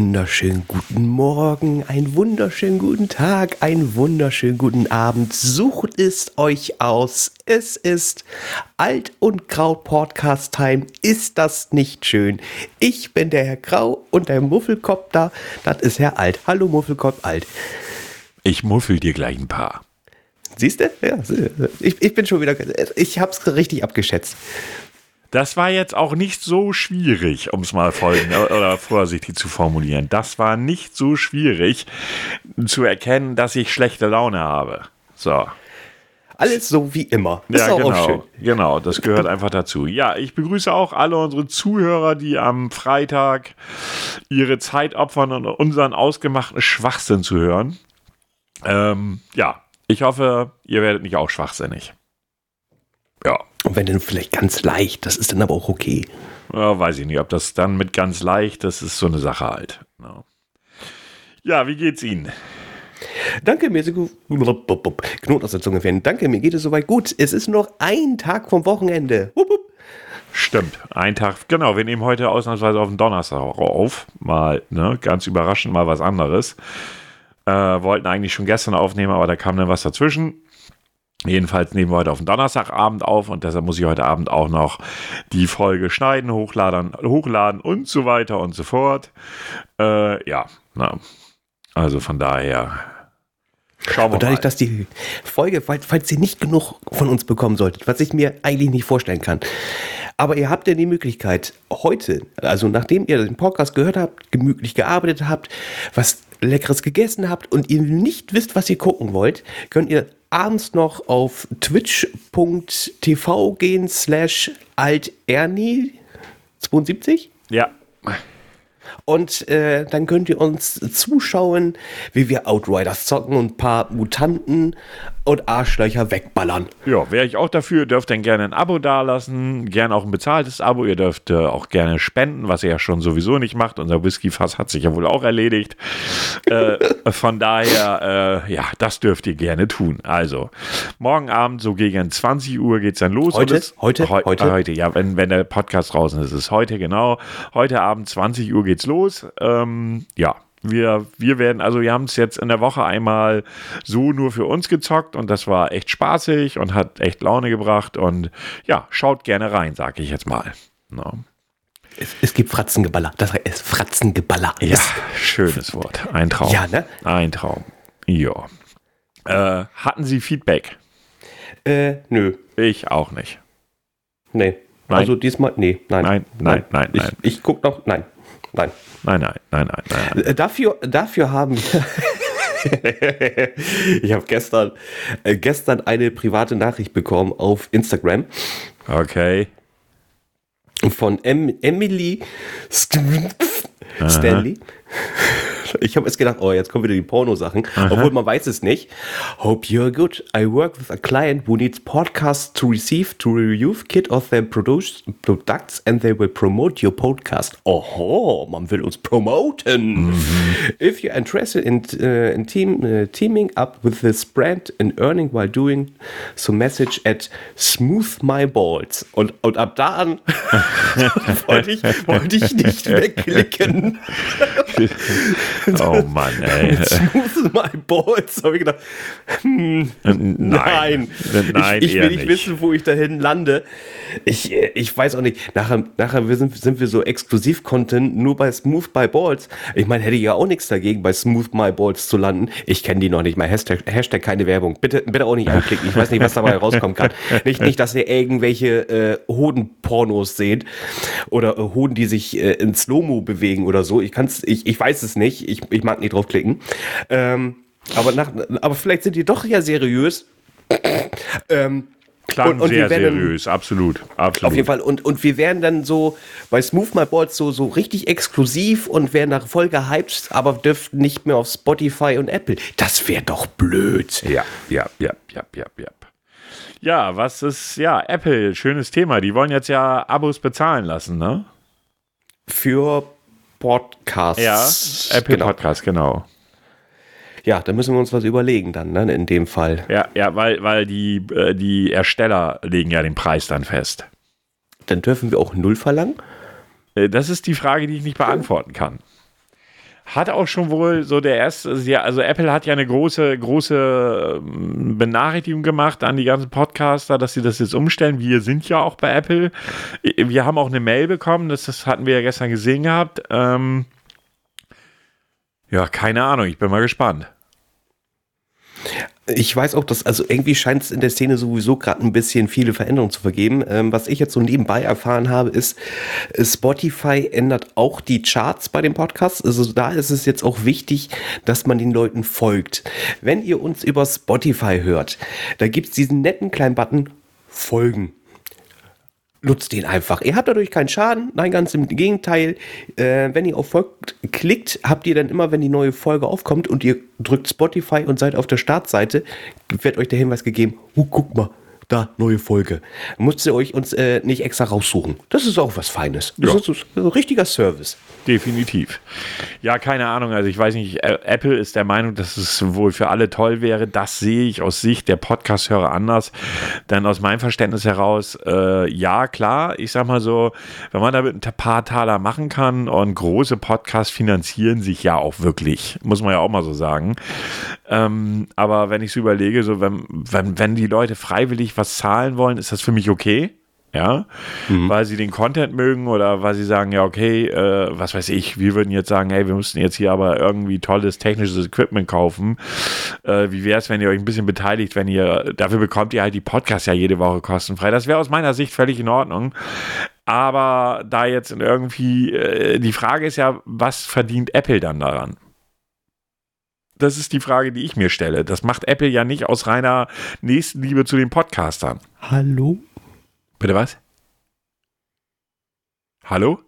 Wunderschönen guten Morgen, einen wunderschönen guten Tag, einen wunderschönen guten Abend. Sucht es euch aus. Es ist Alt und Grau Podcast Time. Ist das nicht schön? Ich bin der Herr Grau und der Muffelkopf da, das ist Herr Alt. Hallo Muffelkopf Alt. Ich muffel dir gleich ein paar. Siehst du? Ja, ich, ich bin schon wieder. Ich hab's richtig abgeschätzt. Das war jetzt auch nicht so schwierig, um es mal folgen oder vorsichtig zu formulieren. Das war nicht so schwierig zu erkennen, dass ich schlechte Laune habe. So. Alles so wie immer. Ist ja, genau, genau, das gehört einfach dazu. Ja, ich begrüße auch alle unsere Zuhörer, die am Freitag ihre Zeit opfern und unseren ausgemachten Schwachsinn zu hören. Ähm, ja, ich hoffe, ihr werdet nicht auch schwachsinnig. Ja. Und wenn dann vielleicht ganz leicht, das ist dann aber auch okay. Ja, weiß ich nicht, ob das dann mit ganz leicht, das ist so eine Sache halt. Ja, ja wie geht's Ihnen? Danke, mir ist gut. Knot aus der Zunge werden. Danke, mir geht es soweit gut. Es ist noch ein Tag vom Wochenende. Wupp, wupp. Stimmt, ein Tag, genau, wir nehmen heute ausnahmsweise auf den Donnerstag auf. Mal, ne, ganz überraschend, mal was anderes. Äh, wollten eigentlich schon gestern aufnehmen, aber da kam dann was dazwischen. Jedenfalls nehmen wir heute auf den Donnerstagabend auf und deshalb muss ich heute Abend auch noch die Folge schneiden, hochladen, hochladen und so weiter und so fort. Äh, ja, na, also von daher Schauen wir und dadurch, mal. dass die Folge, falls, falls ihr nicht genug von uns bekommen solltet, was ich mir eigentlich nicht vorstellen kann, aber ihr habt ja die Möglichkeit, heute, also nachdem ihr den Podcast gehört habt, gemütlich gearbeitet habt, was Leckeres gegessen habt und ihr nicht wisst, was ihr gucken wollt, könnt ihr abends noch auf twitch.tv gehen slash alterni 72? Ja. Und äh, dann könnt ihr uns zuschauen, wie wir Outriders zocken und ein paar Mutanten und Arschlöcher wegballern. Ja, wäre ich auch dafür. Ihr dürft dann gerne ein Abo dalassen, gerne auch ein bezahltes Abo. Ihr dürft äh, auch gerne spenden, was ihr ja schon sowieso nicht macht. Unser Whisky-Fass hat sich ja wohl auch erledigt. äh, von daher, äh, ja, das dürft ihr gerne tun. Also, morgen Abend so gegen 20 Uhr geht es dann los. Heute? Es, heute? Heu heute? Heute, ja, wenn, wenn der Podcast draußen ist. Es ist heute, genau. Heute Abend 20 Uhr geht's los. Ähm, ja, wir, wir werden, also wir haben es jetzt in der Woche einmal so nur für uns gezockt und das war echt spaßig und hat echt Laune gebracht und ja, schaut gerne rein, sag ich jetzt mal. No. Es, es, gibt Fratzengeballer. Das ist Fratzengeballer. Ja, schönes Wort. Ein Traum. Ja, ne? Ein Traum. Ja. Äh, hatten Sie Feedback? Äh, nö. Ich auch nicht. Nee. Nein. Also diesmal, nee, nein. Nein, nein, nein, nein. Ich, ich guck noch, nein. Nein. Nein, nein, nein, nein, nein. Äh, dafür, dafür haben wir. ich habe gestern, äh, gestern eine private Nachricht bekommen auf Instagram. Okay. Von em Emily Stanley. Ich habe jetzt gedacht, oh, jetzt kommen wieder die Porno-Sachen, obwohl man weiß es nicht. Hope you're good. I work with a client who needs podcasts to receive to review kit of their products and they will promote your podcast. Oho, man will uns promoten. Mhm. If you're interested in, uh, in team, uh, teaming up with this brand and earning while doing so message at smooth my balls. Und, und ab da an wollte ich, wollte ich nicht wegklicken. Oh Mann, ey. Smooth my balls, habe ich gedacht. Hm, nein, nein, nein, ich, ich will nicht, nicht, wissen, wo ich dahin lande. Ich, ich weiß auch nicht. Nachher, nachher sind, sind wir so Exklusiv-Content nur bei Smooth by Balls. Ich meine, hätte ich ja auch nichts dagegen, bei Smooth my Balls zu landen. Ich kenne die noch nicht mal. Hashtag, Hashtag keine Werbung. Bitte, bitte auch nicht anklicken. Ich weiß nicht, was dabei rauskommen kann. Nicht, nicht dass ihr irgendwelche äh, Hoden-Pornos seht oder äh, Hoden, die sich äh, in Slow-Mo bewegen oder so. Ich kann's, ich, ich weiß es nicht. Ich, ich mag nicht draufklicken. Ähm, aber, nach, aber vielleicht sind die doch ja seriös. ähm, Klang und, und sehr werden, seriös, absolut, absolut. Auf jeden Fall. Und, und wir werden dann so bei Smooth My Boards so, so richtig exklusiv und werden nach voll gehypt, aber dürften nicht mehr auf Spotify und Apple. Das wäre doch blöd. Ja, ja, ja, ja, ja, ja. Ja, was ist, ja, Apple, schönes Thema. Die wollen jetzt ja Abos bezahlen lassen, ne? Für Podcasts. Ja, Apple genau. Podcasts, genau. Ja, da müssen wir uns was überlegen dann, ne, in dem Fall. Ja, ja, weil, weil die, äh, die Ersteller legen ja den Preis dann fest. Dann dürfen wir auch null verlangen? Äh, das ist die Frage, die ich nicht beantworten kann. Hat auch schon wohl so der erste, also Apple hat ja eine große, große ähm, Benachrichtigung gemacht an die ganzen Podcaster, dass sie das jetzt umstellen. Wir sind ja auch bei Apple. Wir haben auch eine Mail bekommen, das, das hatten wir ja gestern gesehen gehabt. Ähm, ja, keine Ahnung, ich bin mal gespannt. Ich weiß auch, dass, also irgendwie scheint es in der Szene sowieso gerade ein bisschen viele Veränderungen zu vergeben. Ähm, was ich jetzt so nebenbei erfahren habe, ist, Spotify ändert auch die Charts bei dem Podcast. Also da ist es jetzt auch wichtig, dass man den Leuten folgt. Wenn ihr uns über Spotify hört, da gibt es diesen netten kleinen Button Folgen nutzt den einfach. Ihr habt dadurch keinen Schaden. Nein, ganz im Gegenteil. Äh, wenn ihr auf Folgt klickt, habt ihr dann immer, wenn die neue Folge aufkommt und ihr drückt Spotify und seid auf der Startseite, wird euch der Hinweis gegeben, oh, guck mal, da, neue Folge. Müsst ihr euch uns äh, nicht extra raussuchen. Das ist auch was Feines. Das ja. ist ein richtiger Service. Definitiv. Ja, keine Ahnung. Also ich weiß nicht, Apple ist der Meinung, dass es wohl für alle toll wäre. Das sehe ich aus Sicht der Podcast-Hörer anders. Denn aus meinem Verständnis heraus, äh, ja, klar, ich sag mal so, wenn man damit ein paar Taler machen kann und große Podcasts finanzieren sich ja auch wirklich, muss man ja auch mal so sagen. Ähm, aber wenn ich so überlege, so wenn, wenn, wenn die Leute freiwillig was zahlen wollen, ist das für mich okay ja, mhm. weil sie den Content mögen oder weil sie sagen, ja, okay, äh, was weiß ich, wir würden jetzt sagen, hey, wir müssten jetzt hier aber irgendwie tolles technisches Equipment kaufen. Äh, wie wäre es, wenn ihr euch ein bisschen beteiligt, wenn ihr, dafür bekommt ihr halt die Podcasts ja jede Woche kostenfrei. Das wäre aus meiner Sicht völlig in Ordnung. Aber da jetzt irgendwie, äh, die Frage ist ja, was verdient Apple dann daran? Das ist die Frage, die ich mir stelle. Das macht Apple ja nicht aus reiner Nächstenliebe zu den Podcastern. Hallo? Bitte was? Hallo?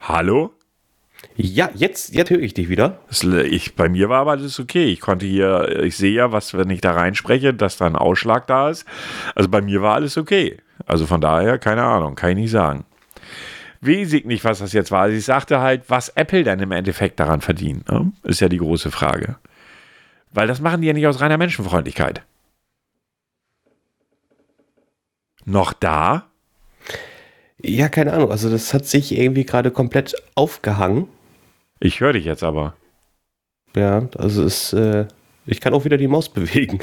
Hallo? Ja, jetzt, jetzt höre ich dich wieder. Ich, bei mir war aber alles okay. Ich konnte hier, ich sehe ja, was, wenn ich da reinspreche, dass da ein Ausschlag da ist. Also bei mir war alles okay. Also von daher, keine Ahnung, kann ich nicht sagen. Weiß ich nicht, was das jetzt war. Also ich sagte halt, was Apple dann im Endeffekt daran verdient, ne? ist ja die große Frage. Weil das machen die ja nicht aus reiner Menschenfreundlichkeit noch da? Ja, keine Ahnung. Also das hat sich irgendwie gerade komplett aufgehangen. Ich höre dich jetzt aber. Ja, also es, äh, ich kann auch wieder die Maus bewegen.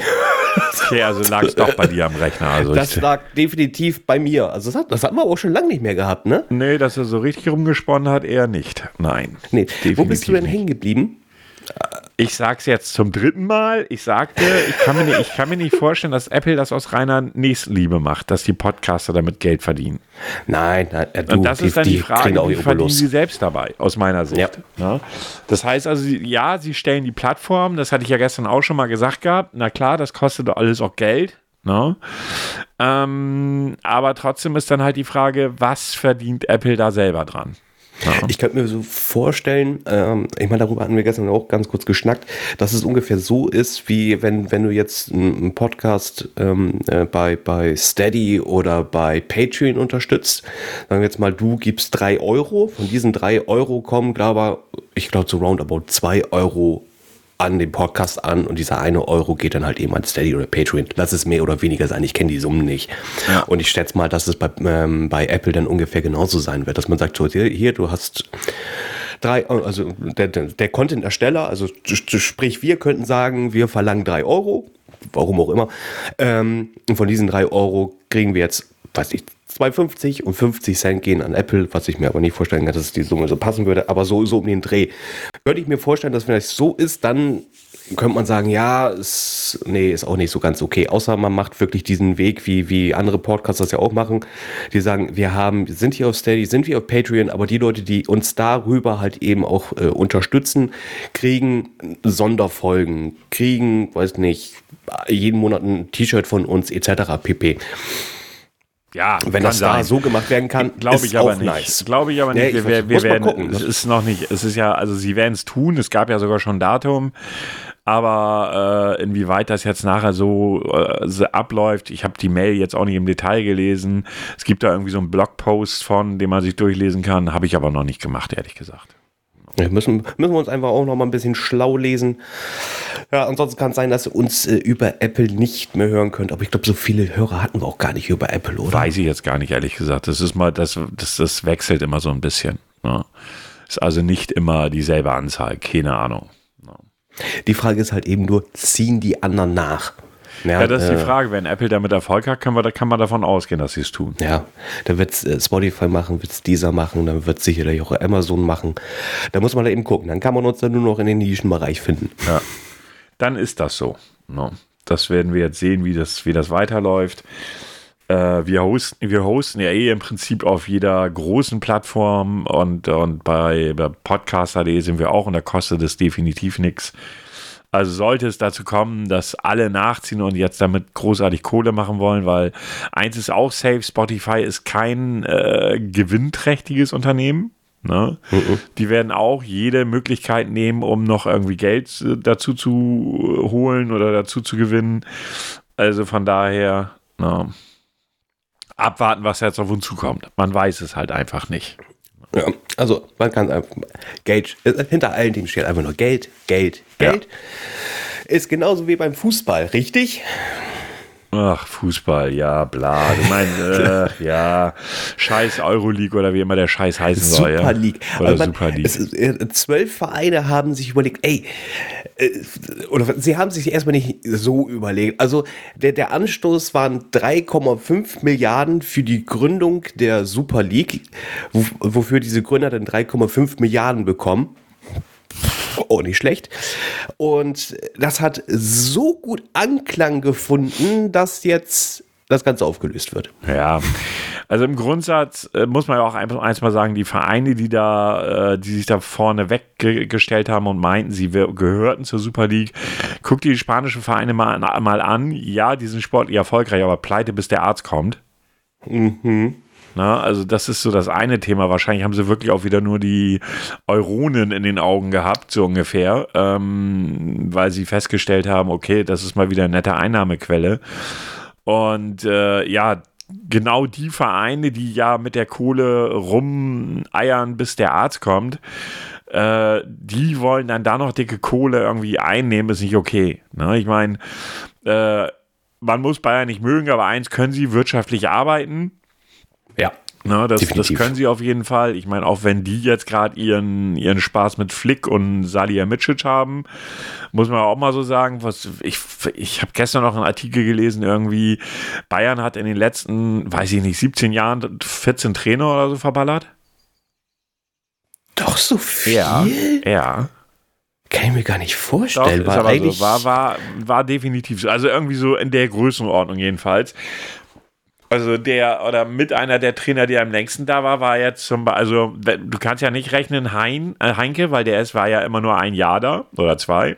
Okay, also lag es doch bei dir am Rechner. Also das lag definitiv bei mir. Also das hat, das hat man auch schon lange nicht mehr gehabt, ne? Nee, dass er so richtig rumgesponnen hat, eher nicht. Nein. Nee. Wo bist du denn hängen geblieben? Ich sag's jetzt zum dritten Mal. Ich sagte, ich kann, mir nicht, ich kann mir nicht vorstellen, dass Apple das aus reiner Nächstenliebe macht, dass die Podcaster damit Geld verdienen. Nein, nein äh, du, Und das die, ist dann die, die Frage, wie verdienen sie selbst dabei, aus meiner Sicht. Ja. Ja. Das heißt also, ja, sie stellen die Plattform, das hatte ich ja gestern auch schon mal gesagt gehabt. Na klar, das kostet alles auch Geld. Ne? Ähm, aber trotzdem ist dann halt die Frage, was verdient Apple da selber dran? Ja. Ich könnte mir so vorstellen, ähm, ich meine, darüber hatten wir gestern auch ganz kurz geschnackt, dass es ungefähr so ist, wie wenn, wenn du jetzt einen Podcast ähm, äh, bei, bei Steady oder bei Patreon unterstützt. Sagen wir jetzt mal, du gibst drei Euro. Von diesen drei Euro kommen, glaube ich, glaube so roundabout zwei Euro an den Podcast an und dieser eine Euro geht dann halt eben an Steady oder Patreon. Lass es mehr oder weniger sein, ich kenne die Summen nicht. Ja. Und ich schätze mal, dass es bei, ähm, bei Apple dann ungefähr genauso sein wird, dass man sagt, so, hier, hier du hast drei, also der, der Content-Ersteller, also sprich, wir könnten sagen, wir verlangen drei Euro, warum auch immer. Ähm, und von diesen drei Euro kriegen wir jetzt, weiß ich, 2,50 und 50 Cent gehen an Apple, was ich mir aber nicht vorstellen kann, dass die Summe so passen würde, aber so, so um den Dreh. Könnte ich mir vorstellen, dass wenn das so ist, dann könnte man sagen, ja, ist, nee, ist auch nicht so ganz okay. Außer man macht wirklich diesen Weg, wie, wie andere Podcasts das ja auch machen. Die sagen, wir haben, sind hier auf Steady, sind wir auf Patreon, aber die Leute, die uns darüber halt eben auch äh, unterstützen, kriegen Sonderfolgen, kriegen, weiß nicht, jeden Monat ein T-Shirt von uns etc. pp. Ja, wenn das sein. da so gemacht werden kann, glaube ich aber nicht. Nice. Glaube ich aber nicht. Nee, wir, wir, wir werden, gucken, es ist noch nicht, es ist ja, also sie werden es tun. Es gab ja sogar schon ein Datum. Aber äh, inwieweit das jetzt nachher so äh, abläuft, ich habe die Mail jetzt auch nicht im Detail gelesen. Es gibt da irgendwie so einen Blogpost von, den man sich durchlesen kann. Habe ich aber noch nicht gemacht, ehrlich gesagt. Ja, müssen, müssen wir uns einfach auch noch mal ein bisschen schlau lesen. Ja, ansonsten kann es sein, dass ihr uns äh, über Apple nicht mehr hören könnt. Aber ich glaube, so viele Hörer hatten wir auch gar nicht über Apple, oder? Weiß ich jetzt gar nicht, ehrlich gesagt. Das ist mal, das, das, das wechselt immer so ein bisschen. Ne? Ist also nicht immer dieselbe Anzahl, keine Ahnung. Die Frage ist halt eben nur, ziehen die anderen nach? Ja, ja, das ist die äh, Frage. Wenn Apple damit Erfolg hat, kann man, kann man davon ausgehen, dass sie es tun. Ja, dann wird es äh, Spotify machen, wird es Deezer machen, dann wird es sicherlich auch Amazon machen. Da muss man da eben gucken. Dann kann man uns dann nur noch in den Nischenbereich finden. Ja, dann ist das so. No. Das werden wir jetzt sehen, wie das, wie das weiterläuft. Äh, wir, hosten, wir hosten ja eh im Prinzip auf jeder großen Plattform und, und bei, bei podcaster.de sind wir auch und da kostet es definitiv nichts. Also sollte es dazu kommen, dass alle nachziehen und jetzt damit großartig Kohle machen wollen, weil eins ist auch safe, Spotify ist kein äh, gewinnträchtiges Unternehmen. Ne? Uh -uh. Die werden auch jede Möglichkeit nehmen, um noch irgendwie Geld äh, dazu zu holen oder dazu zu gewinnen. Also von daher, na, abwarten, was jetzt auf uns zukommt. Man weiß es halt einfach nicht. Ja, also man kann einfach Geld, äh, hinter allen Dingen steht einfach nur Geld, Geld, Geld. Ja. Ist genauso wie beim Fußball, richtig? Ach, Fußball, ja, bla. Du meinst, äh, ja, Scheiß Euroleague oder wie immer der Scheiß heißen soll. Super League. Ja. Oder man, Super League. Es, äh, zwölf Vereine haben sich überlegt, ey, äh, oder sie haben sich erstmal nicht so überlegt. Also der, der Anstoß waren 3,5 Milliarden für die Gründung der Super League, wofür diese Gründer dann 3,5 Milliarden bekommen. Oh, nicht schlecht. Und das hat so gut Anklang gefunden, dass jetzt das Ganze aufgelöst wird. Ja, also im Grundsatz äh, muss man ja auch eins mal sagen, die Vereine, die da, äh, die sich da vorne weggestellt haben und meinten, sie gehörten zur Super League, guck dir die spanischen Vereine mal, mal an. Ja, die sind sportlich erfolgreich, aber pleite, bis der Arzt kommt. Mhm. Na, also das ist so das eine Thema. Wahrscheinlich haben sie wirklich auch wieder nur die Euronen in den Augen gehabt, so ungefähr, ähm, weil sie festgestellt haben, okay, das ist mal wieder eine nette Einnahmequelle. Und äh, ja, genau die Vereine, die ja mit der Kohle rumeiern, bis der Arzt kommt, äh, die wollen dann da noch dicke Kohle irgendwie einnehmen, ist nicht okay. Ne? Ich meine, äh, man muss Bayern nicht mögen, aber eins können sie wirtschaftlich arbeiten. Ja. Na, das, das, können sie auf jeden Fall. Ich meine, auch wenn die jetzt gerade ihren, ihren Spaß mit Flick und Salihamidzic haben, muss man auch mal so sagen, was ich, ich habe gestern noch einen Artikel gelesen, irgendwie Bayern hat in den letzten, weiß ich nicht, 17 Jahren 14 Trainer oder so verballert. Doch so viel? Ja. ja. Kann ich mir gar nicht vorstellen. Doch, war, aber so. war, war, war definitiv so. Also irgendwie so in der Größenordnung jedenfalls. Also der oder mit einer der Trainer, der am längsten da war, war jetzt zum Beispiel, also du kannst ja nicht rechnen hein, äh, Heinke, weil der ist, war ja immer nur ein Jahr da oder zwei.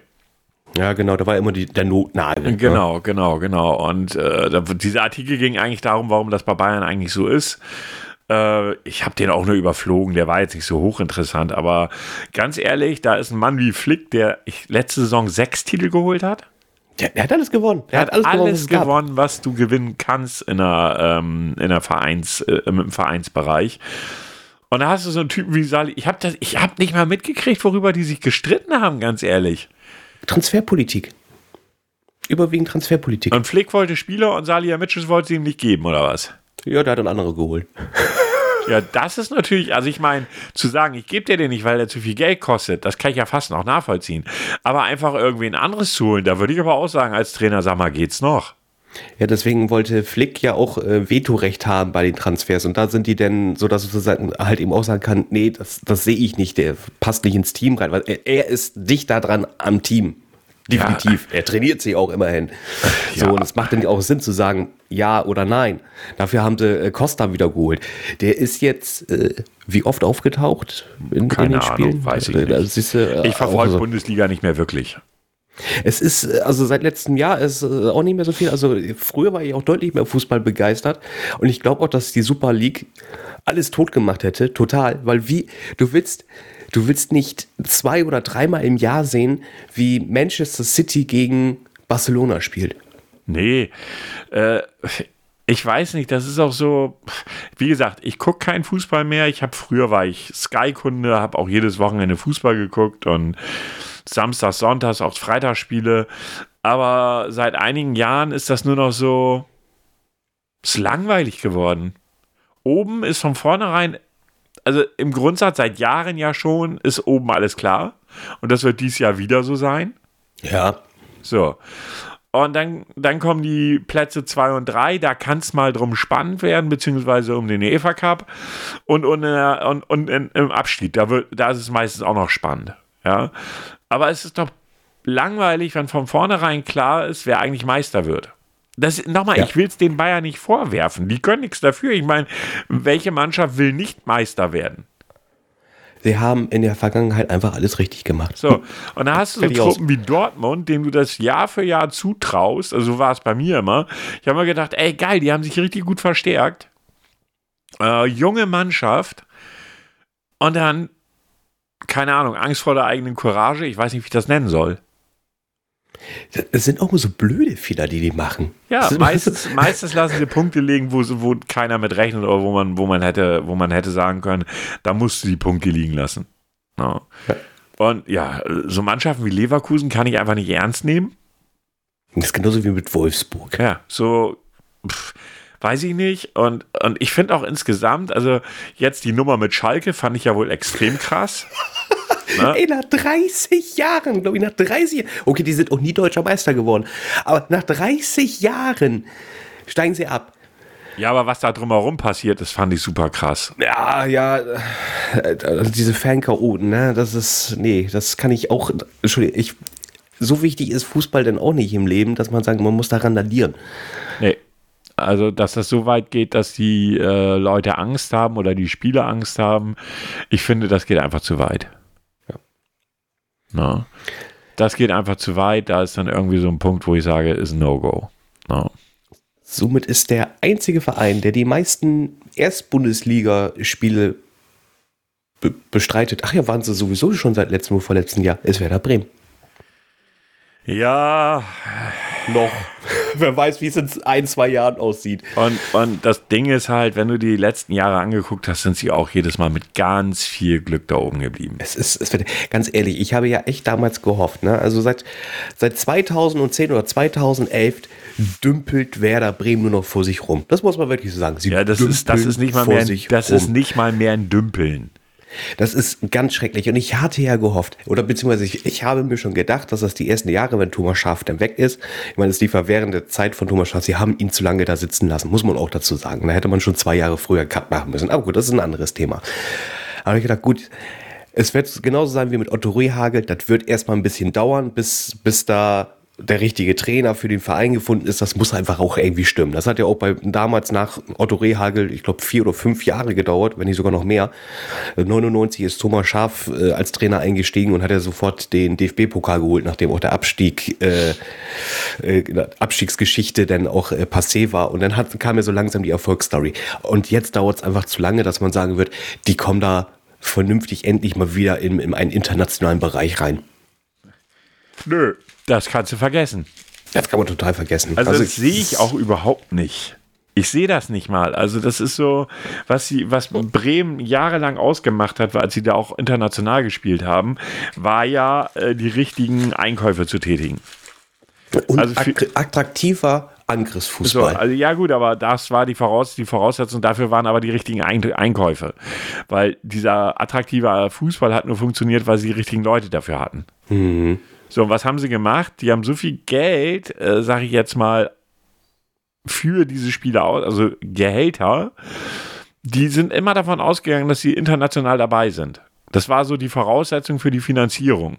Ja, genau, da war immer die, der Notnagel. Ne? Genau, genau, genau. Und äh, dieser Artikel ging eigentlich darum, warum das bei Bayern eigentlich so ist. Äh, ich habe den auch nur überflogen, der war jetzt nicht so hochinteressant, aber ganz ehrlich, da ist ein Mann wie Flick, der ich letzte Saison sechs Titel geholt hat. Der, der, hat alles gewonnen. Der, hat alles, alles gewonnen, gewonnen, was du gewinnen kannst in der, ähm, in der Vereins, äh, im Vereinsbereich. Und da hast du so einen Typen wie Sali. Ich habe hab nicht mal mitgekriegt, worüber die sich gestritten haben, ganz ehrlich. Transferpolitik. Überwiegend Transferpolitik. Und Flick wollte Spieler und Salihamidzic wollte sie ihm nicht geben, oder was? Ja, der hat dann andere geholt. Ja, das ist natürlich, also ich meine, zu sagen, ich gebe dir den nicht, weil der zu viel Geld kostet, das kann ich ja fast noch nachvollziehen. Aber einfach irgendwie ein anderes zu holen, da würde ich aber auch sagen, als Trainer, sag mal, geht's noch? Ja, deswegen wollte Flick ja auch äh, Vetorecht haben bei den Transfers. Und da sind die denn so, dass sozusagen halt eben auch sagen kann, nee, das, das sehe ich nicht, der passt nicht ins Team rein, weil er, er ist dichter dran am Team. Definitiv. Ja. Er trainiert sich auch immerhin. So, ja. und es macht dann auch Sinn zu sagen, ja oder nein. Dafür haben sie äh, Costa wiedergeholt. Der ist jetzt äh, wie oft aufgetaucht in, Keine in den Ahnung, Spielen? Weiß ich äh, nicht. Äh, ich verfolge so. Bundesliga nicht mehr wirklich. Es ist, äh, also seit letztem Jahr ist auch nicht mehr so viel. Also früher war ich auch deutlich mehr Fußball begeistert. Und ich glaube auch, dass die Super League alles tot gemacht hätte. Total. Weil wie, du willst, Du willst nicht zwei oder dreimal im Jahr sehen, wie Manchester City gegen Barcelona spielt. Nee, äh, ich weiß nicht, das ist auch so, wie gesagt, ich gucke keinen Fußball mehr. Ich habe früher war ich Sky-Kunde, habe auch jedes Wochenende Fußball geguckt und Samstag, Sonntags auch Freitagsspiele. Aber seit einigen Jahren ist das nur noch so, ist langweilig geworden. Oben ist von vornherein also im Grundsatz seit Jahren ja schon, ist oben alles klar. Und das wird dieses Jahr wieder so sein. Ja. So. Und dann, dann kommen die Plätze 2 und 3, da kann es mal drum spannend werden, beziehungsweise um den EFA Cup. Und, und, und, und in, im Abstieg, da, wird, da ist es meistens auch noch spannend. Ja. Aber es ist doch langweilig, wenn von vornherein klar ist, wer eigentlich Meister wird. Das, nochmal, ja. ich will es den Bayern nicht vorwerfen. Die können nichts dafür. Ich meine, welche Mannschaft will nicht Meister werden? Sie haben in der Vergangenheit einfach alles richtig gemacht. So, und da hast du so Truppen aus. wie Dortmund, denen du das Jahr für Jahr zutraust. Also so war es bei mir immer. Ich habe mir gedacht, ey, geil, die haben sich richtig gut verstärkt. Äh, junge Mannschaft. Und dann, keine Ahnung, Angst vor der eigenen Courage. Ich weiß nicht, wie ich das nennen soll. Es sind auch nur so blöde Fehler, die die machen. Ja, meistens, meistens lassen sie Punkte liegen, wo, wo keiner mit rechnet oder wo man, wo man hätte, wo man hätte sagen können, da musst du die Punkte liegen lassen. No. Ja. Und ja, so Mannschaften wie Leverkusen kann ich einfach nicht ernst nehmen. Das ist genauso wie mit Wolfsburg. Ja, so pff, weiß ich nicht. Und, und ich finde auch insgesamt, also jetzt die Nummer mit Schalke fand ich ja wohl extrem krass. Ne? Ey, nach 30 Jahren, glaube ich, nach 30 Jahren. Okay, die sind auch nie deutscher Meister geworden. Aber nach 30 Jahren steigen sie ab. Ja, aber was da drumherum passiert, das fand ich super krass. Ja, ja, also diese Fan-Chaoten, ne, das ist, nee, das kann ich auch, Entschuldigung, ich, so wichtig ist Fußball denn auch nicht im Leben, dass man sagt, man muss da randalieren. Nee. Also, dass das so weit geht, dass die äh, Leute Angst haben oder die Spieler Angst haben, ich finde, das geht einfach zu weit. No. Das geht einfach zu weit. Da ist dann irgendwie so ein Punkt, wo ich sage, ist No-Go. No. Somit ist der einzige Verein, der die meisten Erstbundesliga-Spiele be bestreitet. Ach ja, waren sie sowieso schon seit letztem oder vorletzten Jahr. Ist Werder Bremen. Ja. Noch. Wer weiß, wie es in ein, zwei Jahren aussieht. Und, und das Ding ist halt, wenn du die letzten Jahre angeguckt hast, sind sie auch jedes Mal mit ganz viel Glück da oben geblieben. Es ist, es wird, ganz ehrlich, ich habe ja echt damals gehofft, ne? Also seit, seit 2010 oder 2011 dümpelt Werder Bremen nur noch vor sich rum. Das muss man wirklich so sagen. Sie ja, das ist, das ist nicht mal mehr, das rum. ist nicht mal mehr ein Dümpeln. Das ist ganz schrecklich. Und ich hatte ja gehofft, oder beziehungsweise ich, ich habe mir schon gedacht, dass das die ersten Jahre, wenn Thomas Schaaf dann weg ist, ich meine, es ja während der Zeit von Thomas Schaaf, sie haben ihn zu lange da sitzen lassen, muss man auch dazu sagen. Da hätte man schon zwei Jahre früher Cut machen müssen. Aber gut, das ist ein anderes Thema. Aber ich gedacht, gut, es wird genauso sein wie mit Otto Rehagel. Das wird erstmal ein bisschen dauern, bis, bis da der richtige Trainer für den Verein gefunden ist, das muss einfach auch irgendwie stimmen. Das hat ja auch bei damals nach Otto Rehagel, ich glaube, vier oder fünf Jahre gedauert, wenn nicht sogar noch mehr. 99 ist Thomas Schaaf äh, als Trainer eingestiegen und hat ja sofort den DFB-Pokal geholt, nachdem auch der Abstieg, äh, äh, Abstiegsgeschichte dann auch äh, passé war. Und dann hat, kam ja so langsam die Erfolgsstory. Und jetzt dauert es einfach zu lange, dass man sagen wird, die kommen da vernünftig endlich mal wieder in, in einen internationalen Bereich rein. Nö, das kannst du vergessen. Das kann man total vergessen. Also, also das sehe ich auch überhaupt nicht. Ich sehe das nicht mal. Also das ist so, was sie, was Bremen jahrelang ausgemacht hat, als sie da auch international gespielt haben, war ja äh, die richtigen Einkäufe zu tätigen. Und also attraktiver Angriffsfußball. So, also ja gut, aber das war die, Voraus die Voraussetzung. Dafür waren aber die richtigen Einkäufe, weil dieser attraktive Fußball hat nur funktioniert, weil sie die richtigen Leute dafür hatten. Mhm. So, und was haben sie gemacht? Die haben so viel Geld, äh, sage ich jetzt mal, für diese Spieler aus, also Gehälter, die sind immer davon ausgegangen, dass sie international dabei sind. Das war so die Voraussetzung für die Finanzierung.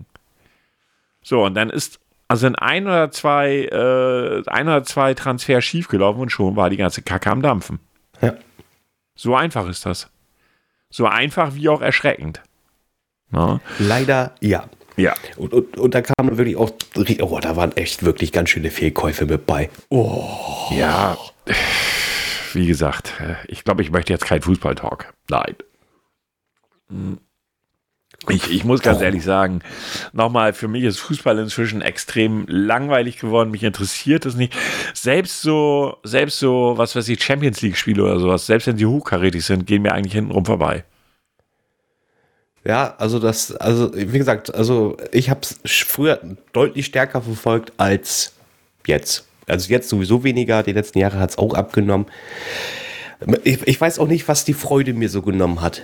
So, und dann ist also in ein oder zwei, äh, ein oder zwei Transfers schiefgelaufen und schon war die ganze Kacke am Dampfen. Ja. So einfach ist das. So einfach wie auch erschreckend. Na? Leider ja. Ja. Und, und, und da kamen wirklich auch, oh, da waren echt wirklich ganz schöne Fehlkäufe mit bei. Oh. Ja. Wie gesagt, ich glaube, ich möchte jetzt keinen Fußballtalk. Nein. Ich, ich muss ganz ehrlich sagen, nochmal, für mich ist Fußball inzwischen extrem langweilig geworden. Mich interessiert es nicht. Selbst so, selbst so, was weiß ich, Champions League-Spiele oder sowas, selbst wenn sie hochkarätig sind, gehen mir eigentlich hintenrum vorbei. Ja, also das, also wie gesagt, also ich habe es früher deutlich stärker verfolgt als jetzt. Also jetzt sowieso weniger, die letzten Jahre hat es auch abgenommen. Ich, ich, weiß auch nicht, was die Freude mir so genommen hat.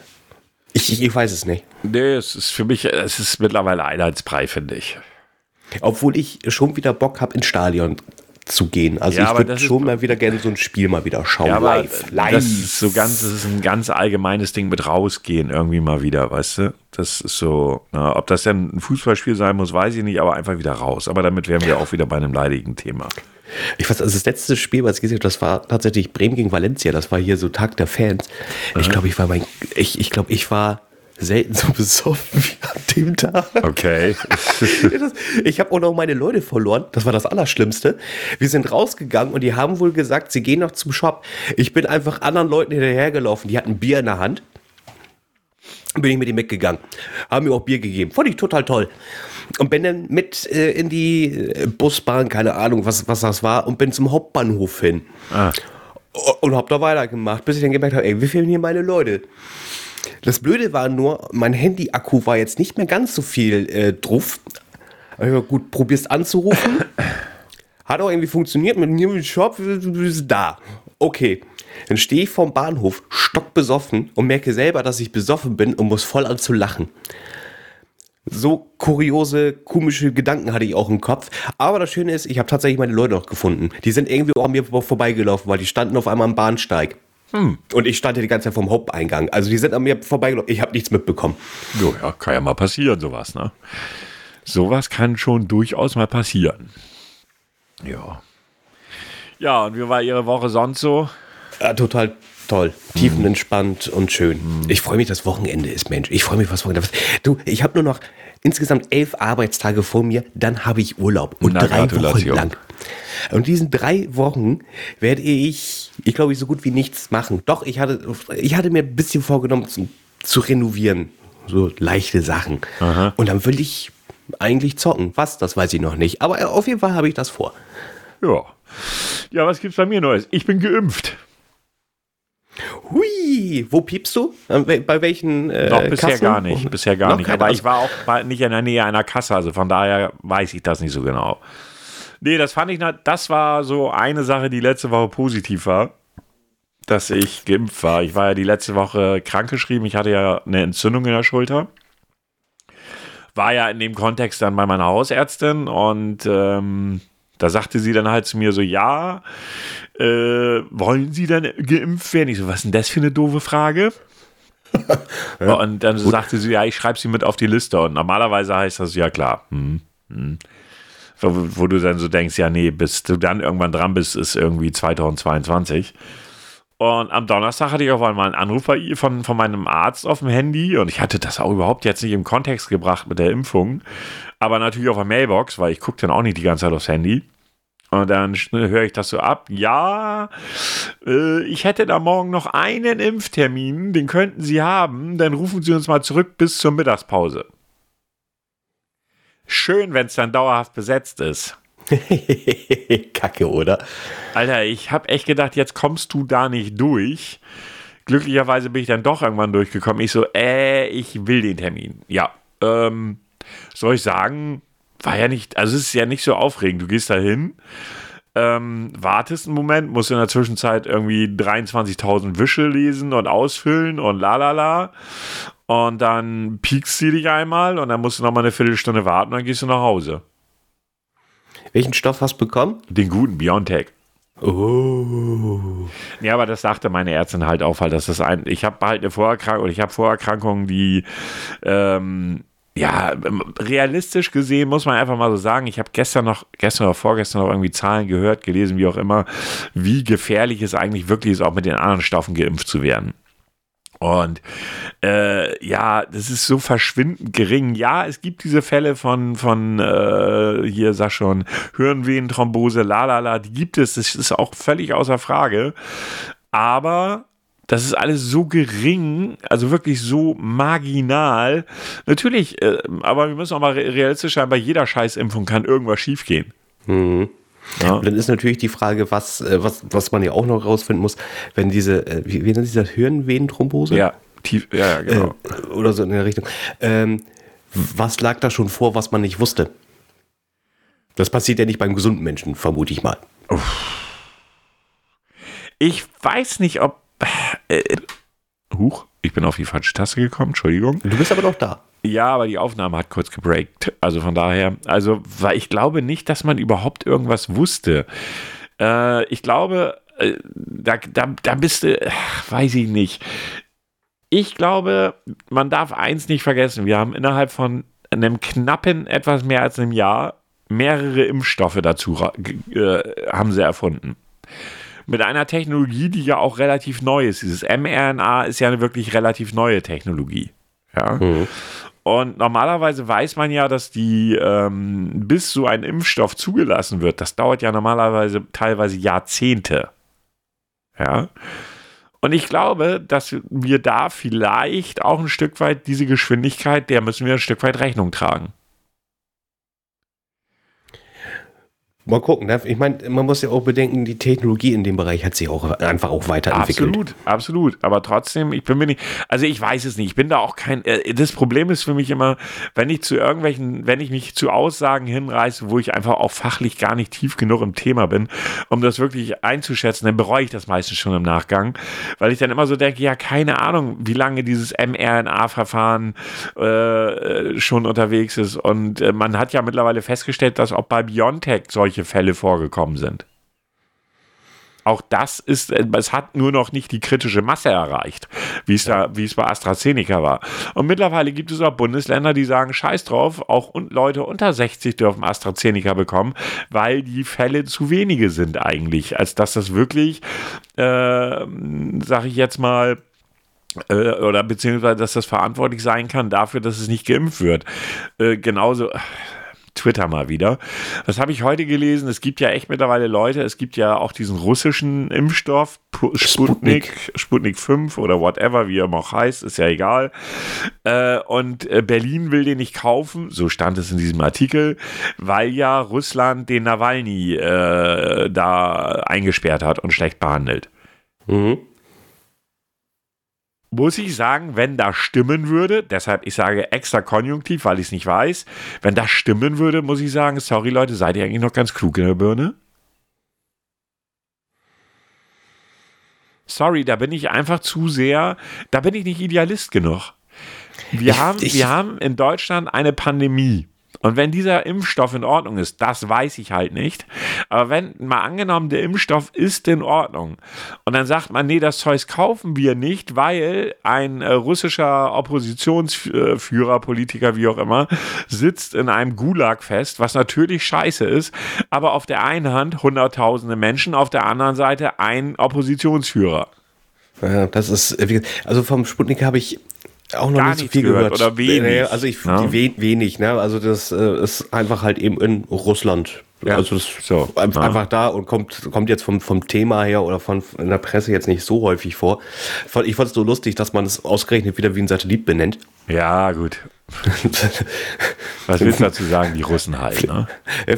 Ich, ich weiß es nicht. Nee, es ist für mich, es ist mittlerweile Einheitsbrei, finde ich. Obwohl ich schon wieder Bock habe, ins Stadion zu gehen. Also ja, ich würde schon mal wieder gerne so ein Spiel mal wieder schauen. Ja, live, live. Das ist so ganz, das ist ein ganz allgemeines Ding mit rausgehen irgendwie mal wieder, weißt du? Das ist so, na, ob das denn ein Fußballspiel sein muss, weiß ich nicht, aber einfach wieder raus. Aber damit wären wir auch wieder bei einem leidigen Thema. Ich weiß, also das letzte Spiel, was ich gesehen habe, das war tatsächlich Bremen gegen Valencia. Das war hier so Tag der Fans. Ich glaube, ich war mein, ich, ich glaube, ich war selten so besoffen wie an dem Tag. Okay. ich habe auch noch meine Leute verloren. Das war das Allerschlimmste. Wir sind rausgegangen und die haben wohl gesagt, sie gehen noch zum Shop. Ich bin einfach anderen Leuten hinterhergelaufen. Die hatten Bier in der Hand. Bin ich mit ihm mitgegangen. Haben mir auch Bier gegeben. Fand ich total toll. Und bin dann mit äh, in die äh, Busbahn, keine Ahnung, was, was das war, und bin zum Hauptbahnhof hin. Ah. Und hab da weitergemacht, bis ich dann gemerkt habe, ey, wie fehlen hier meine Leute? Das Blöde war nur, mein Handy-Akku war jetzt nicht mehr ganz so viel äh, drauf. Aber gut, probierst anzurufen. Hat auch irgendwie funktioniert mit dem Shop, du bist da. Okay. Dann stehe ich vorm Bahnhof, stockbesoffen und merke selber, dass ich besoffen bin und muss voll an zu lachen. So kuriose, komische Gedanken hatte ich auch im Kopf. Aber das Schöne ist, ich habe tatsächlich meine Leute noch gefunden. Die sind irgendwie auch an mir vorbeigelaufen, weil die standen auf einmal am Bahnsteig. Hm. Und ich stand hier die ganze Zeit vom Haupteingang. Also die sind an mir vorbeigelaufen. Ich habe nichts mitbekommen. Jo, ja, kann ja mal passieren, sowas, ne? Sowas kann schon durchaus mal passieren. Ja. Ja, und wie war Ihre Woche sonst so? Ja, total toll. Tiefenentspannt hm. und schön. Hm. Ich freue mich, dass Wochenende ist, Mensch. Ich freue mich, was Wochenende ist. Du, ich habe nur noch insgesamt elf Arbeitstage vor mir, dann habe ich Urlaub. Und Na, drei Wochen lang. Und diesen drei Wochen werde ich, ich glaube, ich so gut wie nichts machen. Doch, ich hatte, ich hatte mir ein bisschen vorgenommen zu, zu renovieren. So leichte Sachen. Aha. Und dann will ich eigentlich zocken. Was, das weiß ich noch nicht. Aber auf jeden Fall habe ich das vor. Ja. Ja, was gibt's bei mir Neues? Ich bin geimpft. Hui, wo piepst du? Bei welchen? Äh, Noch bisher Kassen? gar nicht, bisher gar Noch nicht. Aber ich war auch nicht in der Nähe einer Kasse, also von daher weiß ich das nicht so genau. Nee, das fand ich, das war so eine Sache, die letzte Woche positiv war, dass ich geimpft war. Ich war ja die letzte Woche krankgeschrieben, ich hatte ja eine Entzündung in der Schulter. War ja in dem Kontext dann bei meiner Hausärztin und ähm, da sagte sie dann halt zu mir so, ja, äh, wollen Sie denn geimpft werden? Ich so, was ist denn das für eine doofe Frage? ja, und dann gut. sagte sie, ja, ich schreibe sie mit auf die Liste. Und normalerweise heißt das, ja klar. Hm, hm. Wo, wo, du dann so denkst, ja, nee, bis du dann irgendwann dran bist, ist irgendwie 2022. Und am Donnerstag hatte ich auf einmal einen Anruf von, von meinem Arzt auf dem Handy und ich hatte das auch überhaupt jetzt nicht im Kontext gebracht mit der Impfung, aber natürlich auf der Mailbox, weil ich gucke dann auch nicht die ganze Zeit aufs Handy. Und dann höre ich das so ab. Ja, äh, ich hätte da morgen noch einen Impftermin, den könnten Sie haben. Dann rufen Sie uns mal zurück bis zur Mittagspause. Schön, wenn es dann dauerhaft besetzt ist. Kacke, oder? Alter, ich habe echt gedacht, jetzt kommst du da nicht durch. Glücklicherweise bin ich dann doch irgendwann durchgekommen. Ich so, äh, ich will den Termin. Ja, ähm, soll ich sagen, war ja nicht, also es ist ja nicht so aufregend. Du gehst da hin, ähm, wartest einen Moment, musst in der Zwischenzeit irgendwie 23.000 Wische lesen und ausfüllen und la la la. Und dann piekst sie dich einmal und dann musst du nochmal eine Viertelstunde warten und dann gehst du nach Hause. Welchen Stoff hast du bekommen? Den guten Biontech. Oh. Ja, aber das sagte meine Ärztin halt auch, weil das ist ein, ich habe halt eine Vorerkrankung, ich habe Vorerkrankungen, die ähm, ja, realistisch gesehen muss man einfach mal so sagen, ich habe gestern noch, gestern oder vorgestern noch irgendwie Zahlen gehört, gelesen, wie auch immer, wie gefährlich es eigentlich wirklich ist, auch mit den anderen Stoffen geimpft zu werden. Und äh, ja, das ist so verschwindend gering. Ja, es gibt diese Fälle von, von äh, hier sag schon, Hirnvenenthrombose, lalala, die gibt es. Das ist auch völlig außer Frage. Aber das ist alles so gering, also wirklich so marginal. Natürlich, äh, aber wir müssen auch mal realistisch sein, bei jeder Scheißimpfung kann irgendwas schiefgehen. Mhm. Ja. Und dann ist natürlich die Frage, was, äh, was, was man ja auch noch rausfinden muss, wenn diese, äh, wie, wie nennt sich das, Hirnvenenthrombose? Ja, tief, ja, genau. Äh, oder so in der Richtung. Ähm, was lag da schon vor, was man nicht wusste? Das passiert ja nicht beim gesunden Menschen, vermute ich mal. Ich weiß nicht, ob. Äh, Huch, ich bin auf die falsche Taste gekommen, Entschuldigung. Du bist aber doch da. Ja, aber die Aufnahme hat kurz gebreakt. Also von daher, also, weil ich glaube nicht, dass man überhaupt irgendwas wusste. Äh, ich glaube, äh, da, da, da bist du, weiß ich nicht. Ich glaube, man darf eins nicht vergessen. Wir haben innerhalb von einem knappen, etwas mehr als einem Jahr mehrere Impfstoffe dazu äh, haben sie erfunden. Mit einer Technologie, die ja auch relativ neu ist. Dieses mRNA ist ja eine wirklich relativ neue Technologie. Ja. Mhm. Und normalerweise weiß man ja, dass die, ähm, bis so ein Impfstoff zugelassen wird, das dauert ja normalerweise teilweise Jahrzehnte. Ja. Und ich glaube, dass wir da vielleicht auch ein Stück weit diese Geschwindigkeit, der müssen wir ein Stück weit Rechnung tragen. Mal gucken. Ne? Ich meine, man muss ja auch bedenken, die Technologie in dem Bereich hat sich auch einfach auch weiterentwickelt. Absolut, absolut. Aber trotzdem, ich bin mir nicht, also ich weiß es nicht. Ich bin da auch kein, äh, das Problem ist für mich immer, wenn ich zu irgendwelchen, wenn ich mich zu Aussagen hinreiße, wo ich einfach auch fachlich gar nicht tief genug im Thema bin, um das wirklich einzuschätzen, dann bereue ich das meistens schon im Nachgang, weil ich dann immer so denke, ja, keine Ahnung, wie lange dieses mRNA-Verfahren äh, schon unterwegs ist. Und äh, man hat ja mittlerweile festgestellt, dass auch bei BioNTech solche solche Fälle vorgekommen sind. Auch das ist, es hat nur noch nicht die kritische Masse erreicht, wie es, da, wie es bei AstraZeneca war. Und mittlerweile gibt es auch Bundesländer, die sagen, scheiß drauf, auch Leute unter 60 dürfen AstraZeneca bekommen, weil die Fälle zu wenige sind eigentlich, als dass das wirklich, äh, sag ich jetzt mal, äh, oder beziehungsweise, dass das verantwortlich sein kann dafür, dass es nicht geimpft wird. Äh, genauso, Twitter mal wieder. Das habe ich heute gelesen. Es gibt ja echt mittlerweile Leute, es gibt ja auch diesen russischen Impfstoff, Sputnik, Sputnik 5 oder whatever, wie er auch heißt, ist ja egal. Äh, und äh, Berlin will den nicht kaufen, so stand es in diesem Artikel, weil ja Russland den Nawalny äh, da eingesperrt hat und schlecht behandelt. Mhm muss ich sagen, wenn das stimmen würde, deshalb ich sage extra konjunktiv, weil ich es nicht weiß, wenn das stimmen würde, muss ich sagen, sorry Leute, seid ihr eigentlich noch ganz klug in der Birne? Sorry, da bin ich einfach zu sehr, da bin ich nicht Idealist genug. Wir, ich, haben, ich, wir haben in Deutschland eine Pandemie. Und wenn dieser Impfstoff in Ordnung ist, das weiß ich halt nicht. Aber wenn mal angenommen, der Impfstoff ist in Ordnung und dann sagt man, nee, das Zeug kaufen wir nicht, weil ein äh, russischer Oppositionsführer, Politiker, wie auch immer, sitzt in einem Gulag fest, was natürlich scheiße ist, aber auf der einen Hand hunderttausende Menschen, auf der anderen Seite ein Oppositionsführer. Ja, das ist, also vom Sputnik habe ich auch noch nicht so viel gehört, gehört. Oder wenig. Also ich ja. wenig, ne? Also das äh, ist einfach halt eben in Russland. Ja. Also das so. einfach, ja. einfach da und kommt, kommt jetzt vom, vom Thema her oder von in der Presse jetzt nicht so häufig vor. Ich fand es so lustig, dass man es ausgerechnet wieder wie ein Satellit benennt. Ja, gut. Was willst du dazu sagen, die Russen halt, ne?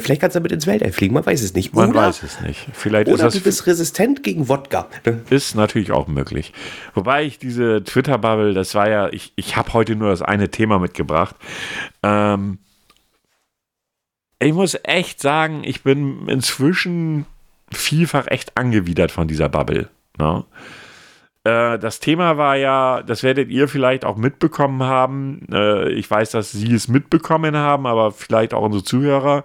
Vielleicht kannst du damit ins Weltall fliegen, man weiß es nicht. Man oder, weiß es nicht. Vielleicht oder ist du bist resistent gegen Wodka. Ist natürlich auch möglich. Wobei ich diese Twitter-Bubble, das war ja, ich, ich habe heute nur das eine Thema mitgebracht. Ähm, ich muss echt sagen, ich bin inzwischen vielfach echt angewidert von dieser Bubble. Ne? Äh, das Thema war ja, das werdet ihr vielleicht auch mitbekommen haben. Äh, ich weiß, dass Sie es mitbekommen haben, aber vielleicht auch unsere Zuhörer,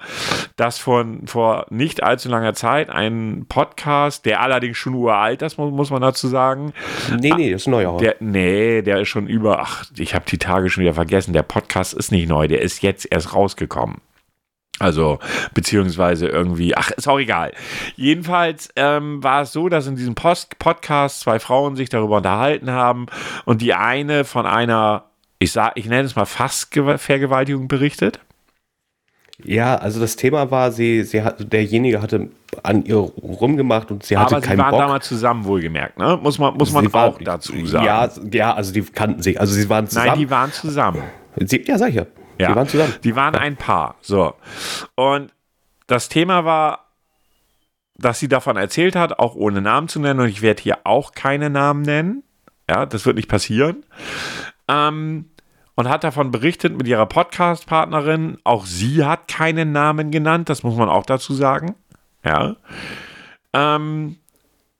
dass von vor nicht allzu langer Zeit ein Podcast, der allerdings schon uralt ist, muss man dazu sagen. Nee, nee, das ist neu. Der, nee, der ist schon über, ach, ich habe die Tage schon wieder vergessen. Der Podcast ist nicht neu, der ist jetzt erst rausgekommen. Also, beziehungsweise irgendwie, ach, ist auch egal. Jedenfalls ähm, war es so, dass in diesem Post Podcast zwei Frauen sich darüber unterhalten haben und die eine von einer, ich sag, ich nenne es mal Fassvergewaltigung berichtet. Ja, also das Thema war, sie, sie hat, derjenige hatte an ihr rumgemacht und sie hatte Aber keinen Bock. Sie waren damals zusammen, wohlgemerkt, ne? Muss man, muss man auch war, dazu sagen. Ja, ja, also die kannten sich, also sie waren zusammen. Nein, die waren zusammen. Sie, ja, sag ich ja. Ja, die waren zusammen. Die waren ein Paar. So. Und das Thema war, dass sie davon erzählt hat, auch ohne Namen zu nennen. Und ich werde hier auch keine Namen nennen. Ja, das wird nicht passieren. Ähm, und hat davon berichtet mit ihrer Podcast-Partnerin. Auch sie hat keinen Namen genannt, das muss man auch dazu sagen. Ja. Ähm,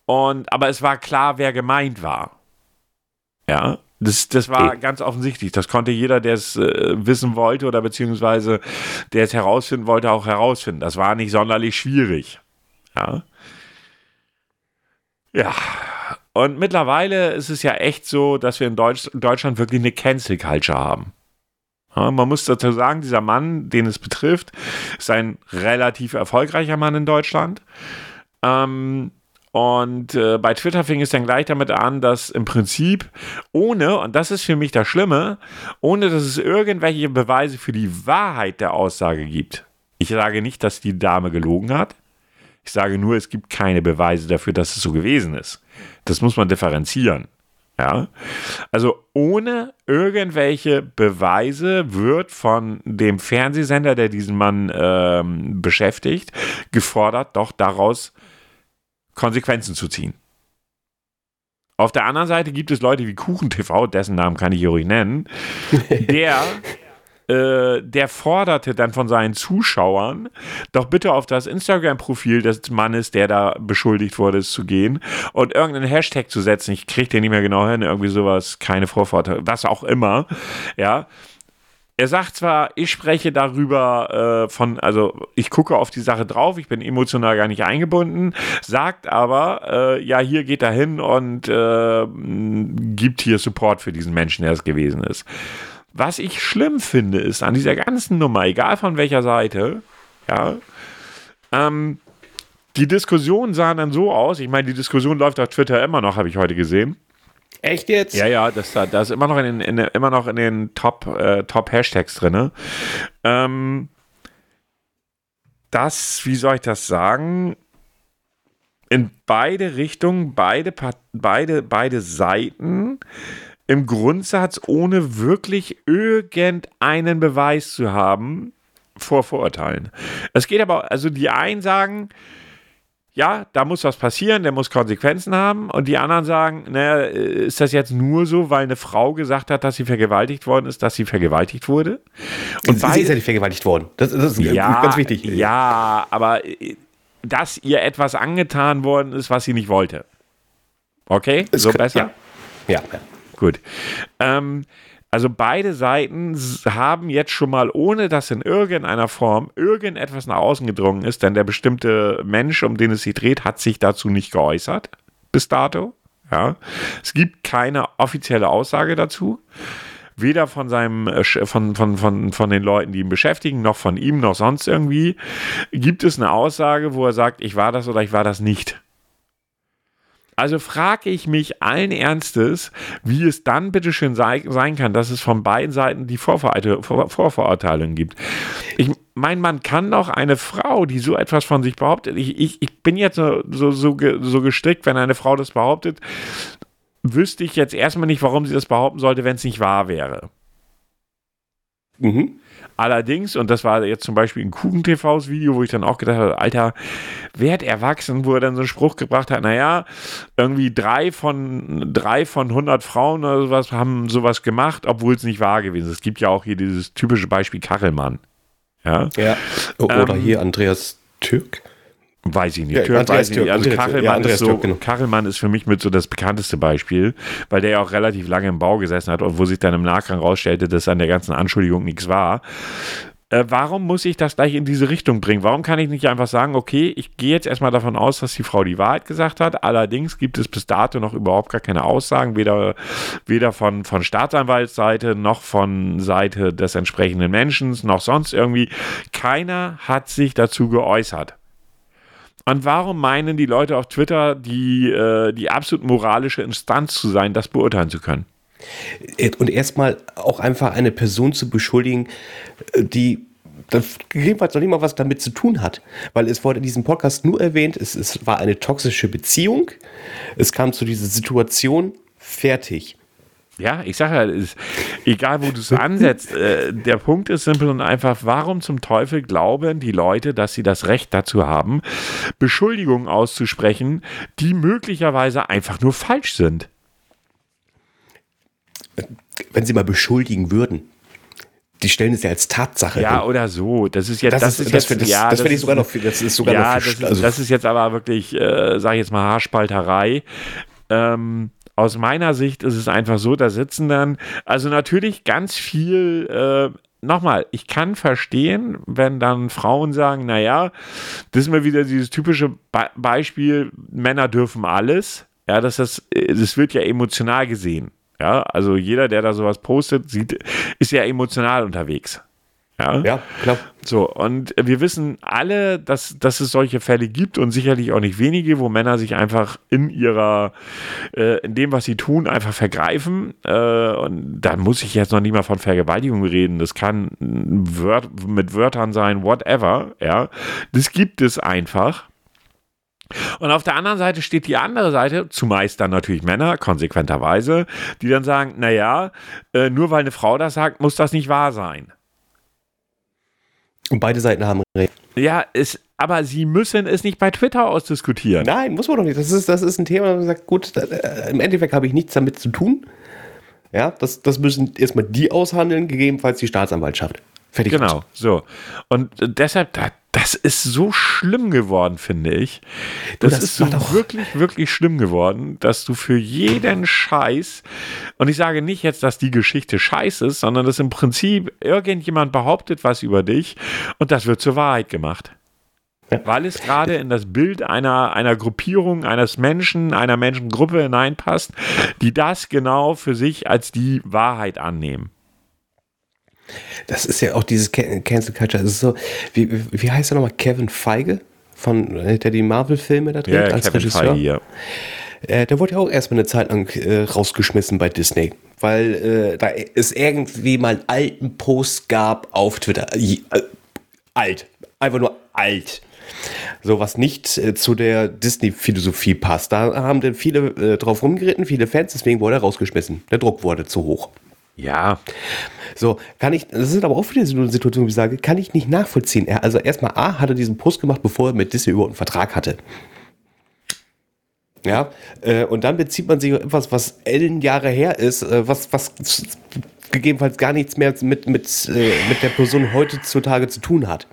und, aber es war klar, wer gemeint war. Ja, das, das war ganz offensichtlich. Das konnte jeder, der es äh, wissen wollte oder beziehungsweise der es herausfinden wollte, auch herausfinden. Das war nicht sonderlich schwierig. Ja. Ja. Und mittlerweile ist es ja echt so, dass wir in Deutsch, Deutschland wirklich eine Cancel Culture haben. Ja, man muss dazu sagen, dieser Mann, den es betrifft, ist ein relativ erfolgreicher Mann in Deutschland. Ähm, und äh, bei Twitter fing es dann gleich damit an, dass im Prinzip ohne, und das ist für mich das Schlimme, ohne dass es irgendwelche Beweise für die Wahrheit der Aussage gibt. Ich sage nicht, dass die Dame gelogen hat. Ich sage nur, es gibt keine Beweise dafür, dass es so gewesen ist. Das muss man differenzieren. Ja? Also ohne irgendwelche Beweise wird von dem Fernsehsender, der diesen Mann ähm, beschäftigt, gefordert, doch daraus Konsequenzen zu ziehen. Auf der anderen Seite gibt es Leute wie KuchenTV, dessen Namen kann ich hier ruhig nennen, der äh, der forderte dann von seinen Zuschauern, doch bitte auf das Instagram-Profil des Mannes, der da beschuldigt wurde, zu gehen und irgendeinen Hashtag zu setzen. Ich kriege den nicht mehr genau hin, irgendwie sowas, keine Vorvorteile, was auch immer. Ja, er sagt zwar, ich spreche darüber äh, von, also ich gucke auf die Sache drauf, ich bin emotional gar nicht eingebunden, sagt aber, äh, ja, hier geht er hin und äh, gibt hier Support für diesen Menschen, der es gewesen ist. Was ich schlimm finde, ist an dieser ganzen Nummer, egal von welcher Seite, ja, ähm, die Diskussion sah dann so aus, ich meine, die Diskussion läuft auf Twitter immer noch, habe ich heute gesehen. Echt jetzt? Ja, ja, das, das ist immer noch in den, in, immer noch in den Top, äh, Top Hashtags drin. Ähm, das, wie soll ich das sagen? In beide Richtungen, beide, beide, beide Seiten im Grundsatz, ohne wirklich irgendeinen Beweis zu haben, vor Vorurteilen. Es geht aber, also die einen sagen, ja, da muss was passieren, der muss Konsequenzen haben. Und die anderen sagen, naja, ist das jetzt nur so, weil eine Frau gesagt hat, dass sie vergewaltigt worden ist, dass sie vergewaltigt wurde? Und sie ist ja nicht vergewaltigt worden. Das, das ist ja, ganz wichtig. Ja, aber äh, dass ihr etwas angetan worden ist, was sie nicht wollte. Okay? so besser? Ja. ja. ja. Gut. Ähm, also beide Seiten haben jetzt schon mal, ohne dass in irgendeiner Form irgendetwas nach außen gedrungen ist, denn der bestimmte Mensch, um den es sich dreht, hat sich dazu nicht geäußert bis dato. Ja. Es gibt keine offizielle Aussage dazu. Weder von seinem, äh, von, von, von, von den Leuten, die ihn beschäftigen, noch von ihm, noch sonst irgendwie, gibt es eine Aussage, wo er sagt, ich war das oder ich war das nicht. Also frage ich mich allen Ernstes, wie es dann bitteschön sei, sein kann, dass es von beiden Seiten die Vorverurteilung Vor Vorverurteilung gibt. Ich meine, man kann doch eine Frau, die so etwas von sich behauptet, ich, ich, ich bin jetzt so, so, so, so gestrickt, wenn eine Frau das behauptet, wüsste ich jetzt erstmal nicht, warum sie das behaupten sollte, wenn es nicht wahr wäre. Mhm. Allerdings, und das war jetzt zum Beispiel ein Kuchen-TVs Video, wo ich dann auch gedacht habe, Alter, werd erwachsen, wo er dann so einen Spruch gebracht hat, naja, irgendwie drei von, drei von 100 Frauen oder sowas haben sowas gemacht, obwohl es nicht wahr gewesen ist. Es gibt ja auch hier dieses typische Beispiel Kachelmann. Ja. ja. Oder ähm, hier Andreas Türk. Weiß ich nicht. Ja, Türk weiß ich nicht. Also Kachelmann, ja, ist so, Türk, genau. Kachelmann ist für mich mit so das bekannteste Beispiel, weil der ja auch relativ lange im Bau gesessen hat und wo sich dann im Nachgang rausstellte, dass an der ganzen Anschuldigung nichts war. Äh, warum muss ich das gleich in diese Richtung bringen? Warum kann ich nicht einfach sagen, okay, ich gehe jetzt erstmal davon aus, dass die Frau die Wahrheit gesagt hat. Allerdings gibt es bis dato noch überhaupt gar keine Aussagen, weder, weder von, von Staatsanwaltsseite noch von Seite des entsprechenden Menschen, noch sonst irgendwie. Keiner hat sich dazu geäußert. Und warum meinen die Leute auf Twitter, die, äh, die absolut moralische Instanz zu sein, das beurteilen zu können? Und erstmal auch einfach eine Person zu beschuldigen, äh, die gegebenenfalls noch nicht mal was damit zu tun hat. Weil es wurde in diesem Podcast nur erwähnt, es, es war eine toxische Beziehung, es kam zu dieser Situation, fertig. Ja, ich sage ja, egal wo du es ansetzt, äh, der Punkt ist simpel und einfach, warum zum Teufel glauben die Leute, dass sie das Recht dazu haben, Beschuldigungen auszusprechen, die möglicherweise einfach nur falsch sind? Wenn sie mal beschuldigen würden. Die stellen es ja als Tatsache. Ja, hin. oder so. Das ist jetzt, das, das ist, das jetzt, ja, das, das ich sogar noch, das ist sogar ja, noch, das, also das ist jetzt aber wirklich, äh, sage ich jetzt mal Haarspalterei. Ähm, aus meiner Sicht ist es einfach so, da sitzen dann, also natürlich ganz viel, äh, nochmal, ich kann verstehen, wenn dann Frauen sagen, naja, das ist mir wieder dieses typische Be Beispiel, Männer dürfen alles. Ja, das, das, das wird ja emotional gesehen. Ja, also jeder, der da sowas postet, sieht, ist ja emotional unterwegs. Ja? ja, klar. So, und wir wissen alle, dass, dass es solche Fälle gibt und sicherlich auch nicht wenige, wo Männer sich einfach in ihrer, äh, in dem, was sie tun, einfach vergreifen. Äh, und da muss ich jetzt noch nicht mal von Vergewaltigung reden. Das kann Wört, mit Wörtern sein, whatever. Ja, das gibt es einfach. Und auf der anderen Seite steht die andere Seite, zumeist dann natürlich Männer, konsequenterweise, die dann sagen, naja, äh, nur weil eine Frau das sagt, muss das nicht wahr sein. Und beide Seiten haben recht. Ja, es, aber sie müssen es nicht bei Twitter ausdiskutieren. Nein, muss man doch nicht. Das ist, das ist ein Thema, man sagt, gut, äh, im Endeffekt habe ich nichts damit zu tun. Ja, das, das müssen erstmal die aushandeln, gegebenenfalls die Staatsanwaltschaft. Fertig. Genau, so. Und deshalb, das ist so schlimm geworden, finde ich. Das, das ist so wirklich, wirklich schlimm geworden, dass du für jeden Scheiß, und ich sage nicht jetzt, dass die Geschichte scheiße ist, sondern dass im Prinzip irgendjemand behauptet was über dich und das wird zur Wahrheit gemacht. Ja. Weil es gerade in das Bild einer, einer Gruppierung, eines Menschen, einer Menschengruppe hineinpasst, die das genau für sich als die Wahrheit annehmen. Das ist ja auch dieses Cancel Culture. Das ist so, wie, wie heißt er nochmal? Kevin Feige, von, der die Marvel-Filme da dreht, ja, als Kevin Regisseur. Feige, ja. Äh, der wurde ja auch erstmal eine Zeit lang äh, rausgeschmissen bei Disney, weil äh, da es irgendwie mal einen alten Post gab auf Twitter. Äh, alt. Einfach nur alt. So was nicht äh, zu der Disney-Philosophie passt. Da haben dann viele äh, drauf rumgeritten, viele Fans, deswegen wurde er rausgeschmissen. Der Druck wurde zu hoch. Ja. So, kann ich, das ist aber auch wieder so eine Situation, wo ich sage, kann ich nicht nachvollziehen. Er, also erstmal A, hat er diesen Post gemacht, bevor er mit Disney überhaupt einen Vertrag hatte. Ja, äh, und dann bezieht man sich auf etwas, was Ellenjahre her ist, äh, was, was gegebenenfalls gar nichts mehr mit, mit, äh, mit der Person heutzutage zu tun hat.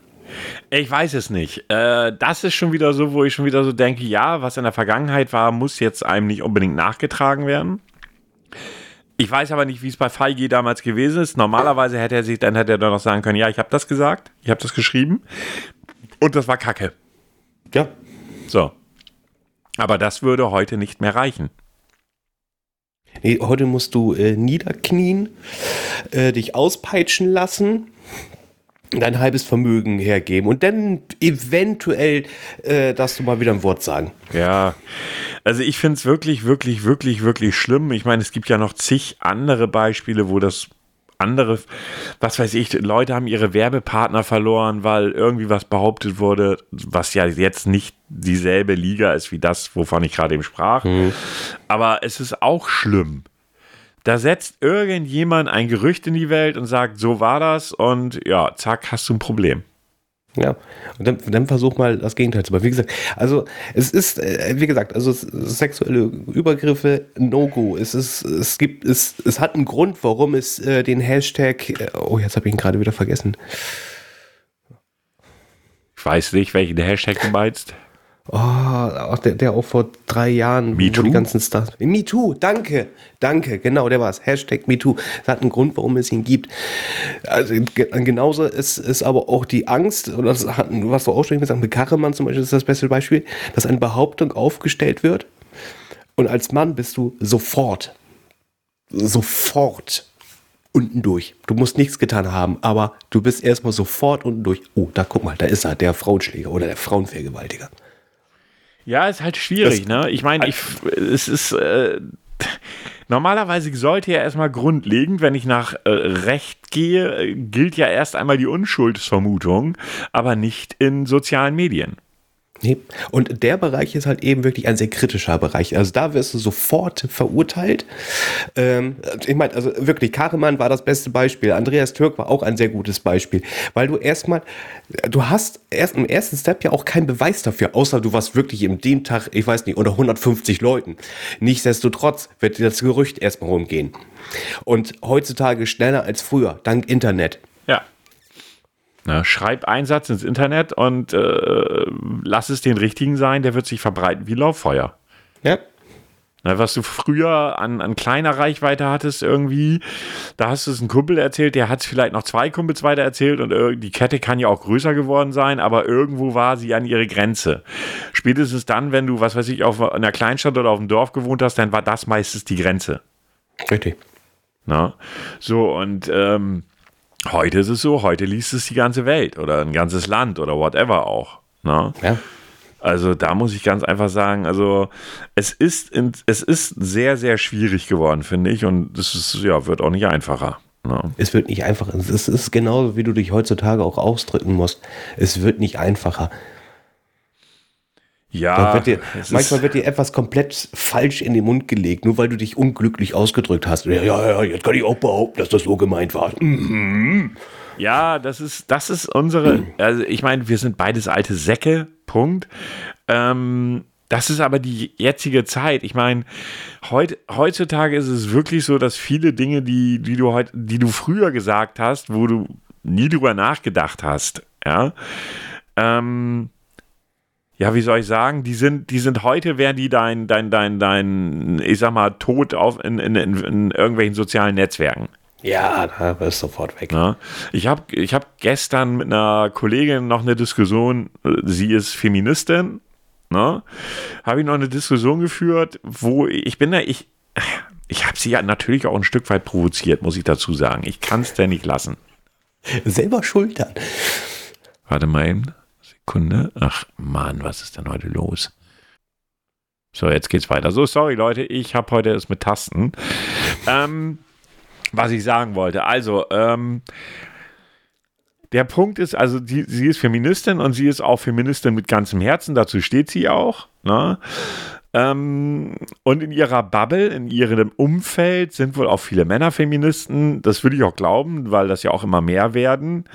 Ich weiß es nicht. Äh, das ist schon wieder so, wo ich schon wieder so denke, ja, was in der Vergangenheit war, muss jetzt einem nicht unbedingt nachgetragen werden. Ich weiß aber nicht, wie es bei Feige damals gewesen ist. Normalerweise hätte er sich, dann hätte er doch noch sagen können, ja, ich habe das gesagt, ich habe das geschrieben und das war Kacke. Ja. So. Aber das würde heute nicht mehr reichen. Nee, heute musst du äh, niederknien, äh, dich auspeitschen lassen, dein halbes Vermögen hergeben und dann eventuell äh, darfst du mal wieder ein Wort sagen. Ja, also ich finde es wirklich, wirklich, wirklich, wirklich schlimm. Ich meine, es gibt ja noch zig andere Beispiele, wo das andere, was weiß ich, Leute haben ihre Werbepartner verloren, weil irgendwie was behauptet wurde, was ja jetzt nicht dieselbe Liga ist wie das, wovon ich gerade eben sprach. Mhm. Aber es ist auch schlimm. Da setzt irgendjemand ein Gerücht in die Welt und sagt, so war das und ja, zack, hast du ein Problem. Ja, und dann, dann versuch mal das Gegenteil zu machen. Wie gesagt, also es ist, äh, wie gesagt, also sexuelle Übergriffe, No-Go. Es ist, es gibt, es, es hat einen Grund, warum es äh, den Hashtag, äh, oh, jetzt habe ich ihn gerade wieder vergessen. Ich weiß nicht, welchen Hashtag du meinst. Oh, der, der auch vor drei Jahren, Me wo die ganzen Stars. MeToo, danke, danke, genau, der war es. Hashtag MeToo. Das hat einen Grund, warum es ihn gibt. Also genauso ist, ist aber auch die Angst, oder das hat, was du auch schon gesagt hast, mit Kachemann zum Beispiel ist das beste Beispiel, dass eine Behauptung aufgestellt wird und als Mann bist du sofort, sofort unten durch. Du musst nichts getan haben, aber du bist erstmal sofort unten durch. Oh, da guck mal, da ist er, der Frauenschläger oder der Frauenvergewaltiger. Ja, ist halt schwierig, das, ne? Ich meine, ich, es ist. Äh, normalerweise sollte ja erstmal grundlegend, wenn ich nach äh, Recht gehe, gilt ja erst einmal die Unschuldsvermutung, aber nicht in sozialen Medien. Nee. Und der Bereich ist halt eben wirklich ein sehr kritischer Bereich. Also da wirst du sofort verurteilt. Ähm, ich meine, also wirklich, Karemann war das beste Beispiel. Andreas Türk war auch ein sehr gutes Beispiel. Weil du erstmal, du hast erst im ersten Step ja auch keinen Beweis dafür, außer du warst wirklich im dem Tag, ich weiß nicht, unter 150 Leuten. Nichtsdestotrotz wird das Gerücht erstmal rumgehen. Und heutzutage schneller als früher, dank Internet. Ne, schreib einen Satz ins Internet und äh, lass es den richtigen sein, der wird sich verbreiten wie Lauffeuer. Ja. was du früher an, an kleiner Reichweite hattest irgendwie, da hast du es einem Kumpel erzählt, der hat es vielleicht noch zwei Kumpels weiter erzählt und die Kette kann ja auch größer geworden sein, aber irgendwo war sie an ihre Grenze. Spätestens dann, wenn du, was weiß ich, auf einer Kleinstadt oder auf dem Dorf gewohnt hast, dann war das meistens die Grenze. Richtig. Na? So, und ähm, heute ist es so, heute liest es die ganze Welt oder ein ganzes Land oder whatever auch. Na? Ja. Also da muss ich ganz einfach sagen, also es ist, in, es ist sehr, sehr schwierig geworden, finde ich. Und es ist, ja, wird auch nicht einfacher. Ne? Es wird nicht einfacher. Es ist genauso, wie du dich heutzutage auch ausdrücken musst. Es wird nicht einfacher. Ja. Wird dir, manchmal wird dir etwas komplett falsch in den Mund gelegt, nur weil du dich unglücklich ausgedrückt hast. Ja, ja, ja, jetzt kann ich auch behaupten, dass das so gemeint war. Mhm. Ja, das ist, das ist unsere, also ich meine, wir sind beides alte Säcke, Punkt. Ähm, das ist aber die jetzige Zeit. Ich meine, heut, heutzutage ist es wirklich so, dass viele Dinge, die, die, du heut, die du früher gesagt hast, wo du nie drüber nachgedacht hast, ja, ähm, ja, wie soll ich sagen, die sind, die sind heute, wären die dein, dein, dein, dein, ich sag mal, tot auf in, in, in, in irgendwelchen sozialen Netzwerken. Ja, da ist sofort weg. Ja, ich habe ich hab gestern mit einer Kollegin noch eine Diskussion, sie ist Feministin, ne? Habe ich noch eine Diskussion geführt, wo ich bin da, ich, ich habe sie ja natürlich auch ein Stück weit provoziert, muss ich dazu sagen. Ich kann es denn nicht lassen. Selber schultern. Warte mal eben. Sekunde. Ach Mann, was ist denn heute los? So, jetzt geht's weiter. So, sorry Leute, ich habe heute es mit Tasten. Ähm, was ich sagen wollte. Also, ähm, der Punkt ist, also die, sie ist Feministin und sie ist auch Feministin mit ganzem Herzen, dazu steht sie auch. Ne? Ähm, und in ihrer Bubble, in ihrem Umfeld sind wohl auch viele Männer Feministen. Das würde ich auch glauben, weil das ja auch immer mehr werden.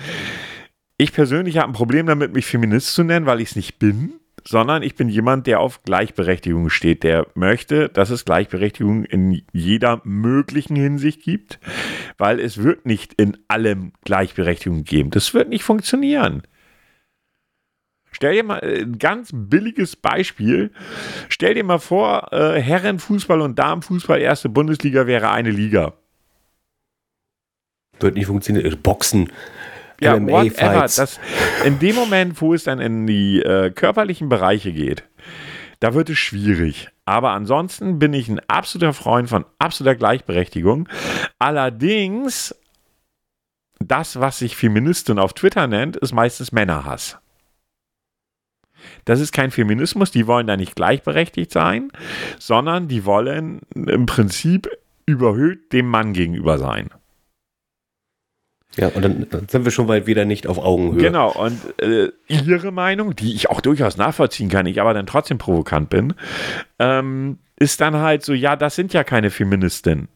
Ich persönlich habe ein Problem damit, mich Feminist zu nennen, weil ich es nicht bin sondern ich bin jemand, der auf Gleichberechtigung steht, der möchte, dass es Gleichberechtigung in jeder möglichen Hinsicht gibt, weil es wird nicht in allem Gleichberechtigung geben. Das wird nicht funktionieren. Stell dir mal äh, ein ganz billiges Beispiel. Stell dir mal vor, äh, Herrenfußball und Damenfußball, erste Bundesliga wäre eine Liga. Wird nicht funktionieren. Boxen ja, whatever. Das, in dem Moment, wo es dann in die äh, körperlichen Bereiche geht, da wird es schwierig. Aber ansonsten bin ich ein absoluter Freund von absoluter Gleichberechtigung. Allerdings, das, was sich Feministin auf Twitter nennt, ist meistens Männerhass. Das ist kein Feminismus, die wollen da nicht gleichberechtigt sein, sondern die wollen im Prinzip überhöht dem Mann gegenüber sein. Ja, und dann, sind wir schon weit wieder nicht auf Augenhöhe. Genau, und äh, Ihre Meinung, die ich auch durchaus nachvollziehen kann, ich aber dann trotzdem provokant bin, ähm, ist dann halt so, ja, das sind ja keine Feministinnen.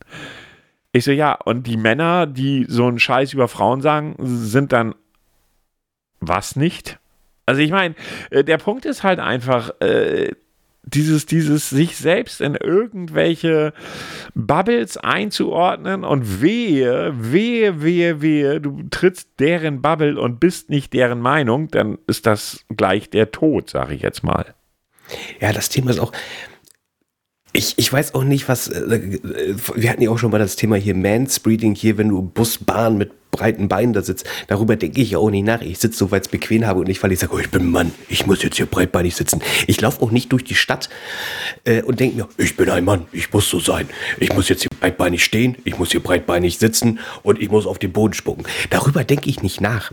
Ich so, ja, und die Männer, die so einen Scheiß über Frauen sagen, sind dann was nicht? Also ich meine, äh, der Punkt ist halt einfach, äh, dieses, dieses sich selbst in irgendwelche Bubbles einzuordnen und wehe, wehe, wehe, wehe, du trittst deren Bubble und bist nicht deren Meinung, dann ist das gleich der Tod, sage ich jetzt mal. Ja, das Thema ist auch, ich, ich weiß auch nicht, was. Äh, wir hatten ja auch schon mal das Thema hier Manspreading, hier, wenn du Bus, Bahn mit breiten Beinen da sitzt. Darüber denke ich ja auch nicht nach. Ich sitze so, weil es bequem habe und nicht, weil ich sage, oh, ich bin Mann, ich muss jetzt hier breitbeinig sitzen. Ich laufe auch nicht durch die Stadt äh, und denke mir, ich bin ein Mann, ich muss so sein. Ich muss jetzt hier breitbeinig stehen, ich muss hier breitbeinig sitzen und ich muss auf den Boden spucken. Darüber denke ich nicht nach.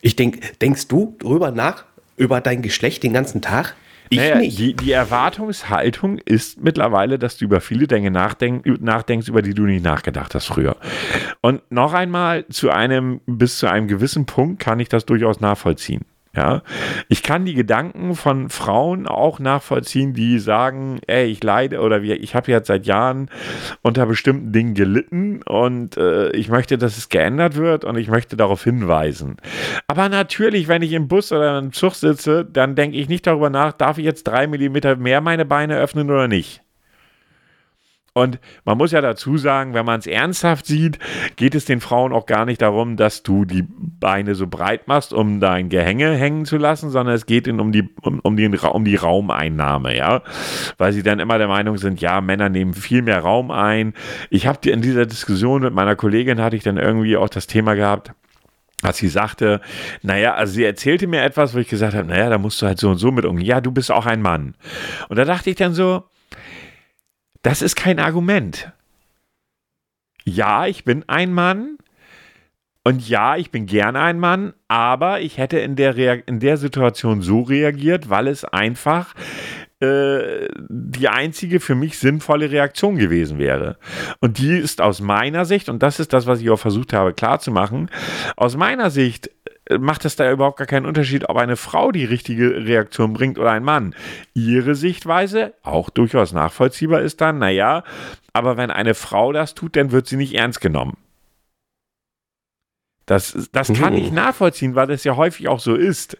Ich denke, denkst du darüber nach, über dein Geschlecht den ganzen Tag? Ich naja, nicht. Die, die Erwartungshaltung ist mittlerweile, dass du über viele Dinge nachdenk, nachdenkst, über die du nicht nachgedacht hast früher. Und noch einmal, zu einem, bis zu einem gewissen Punkt kann ich das durchaus nachvollziehen. Ja, ich kann die Gedanken von Frauen auch nachvollziehen, die sagen, ey, ich leide oder wie, ich habe jetzt seit Jahren unter bestimmten Dingen gelitten und äh, ich möchte, dass es geändert wird und ich möchte darauf hinweisen. Aber natürlich, wenn ich im Bus oder im Zug sitze, dann denke ich nicht darüber nach, darf ich jetzt drei Millimeter mehr meine Beine öffnen oder nicht. Und man muss ja dazu sagen, wenn man es ernsthaft sieht, geht es den Frauen auch gar nicht darum, dass du die Beine so breit machst, um dein Gehänge hängen zu lassen, sondern es geht ihnen um die, um, um, den, um die Raumeinnahme, ja. Weil sie dann immer der Meinung sind, ja, Männer nehmen viel mehr Raum ein. Ich habe in dieser Diskussion mit meiner Kollegin hatte ich dann irgendwie auch das Thema gehabt, als sie sagte, naja, also sie erzählte mir etwas, wo ich gesagt habe, naja, da musst du halt so und so mit umgehen. Ja, du bist auch ein Mann. Und da dachte ich dann so, das ist kein Argument. Ja, ich bin ein Mann. Und ja, ich bin gerne ein Mann, aber ich hätte in der, Rea in der Situation so reagiert, weil es einfach äh, die einzige für mich sinnvolle Reaktion gewesen wäre. Und die ist aus meiner Sicht, und das ist das, was ich auch versucht habe klarzumachen, aus meiner Sicht macht es da überhaupt gar keinen Unterschied, ob eine Frau die richtige Reaktion bringt oder ein Mann. Ihre Sichtweise, auch durchaus nachvollziehbar, ist dann, naja, aber wenn eine Frau das tut, dann wird sie nicht ernst genommen. Das, das kann mhm. ich nachvollziehen, weil das ja häufig auch so ist.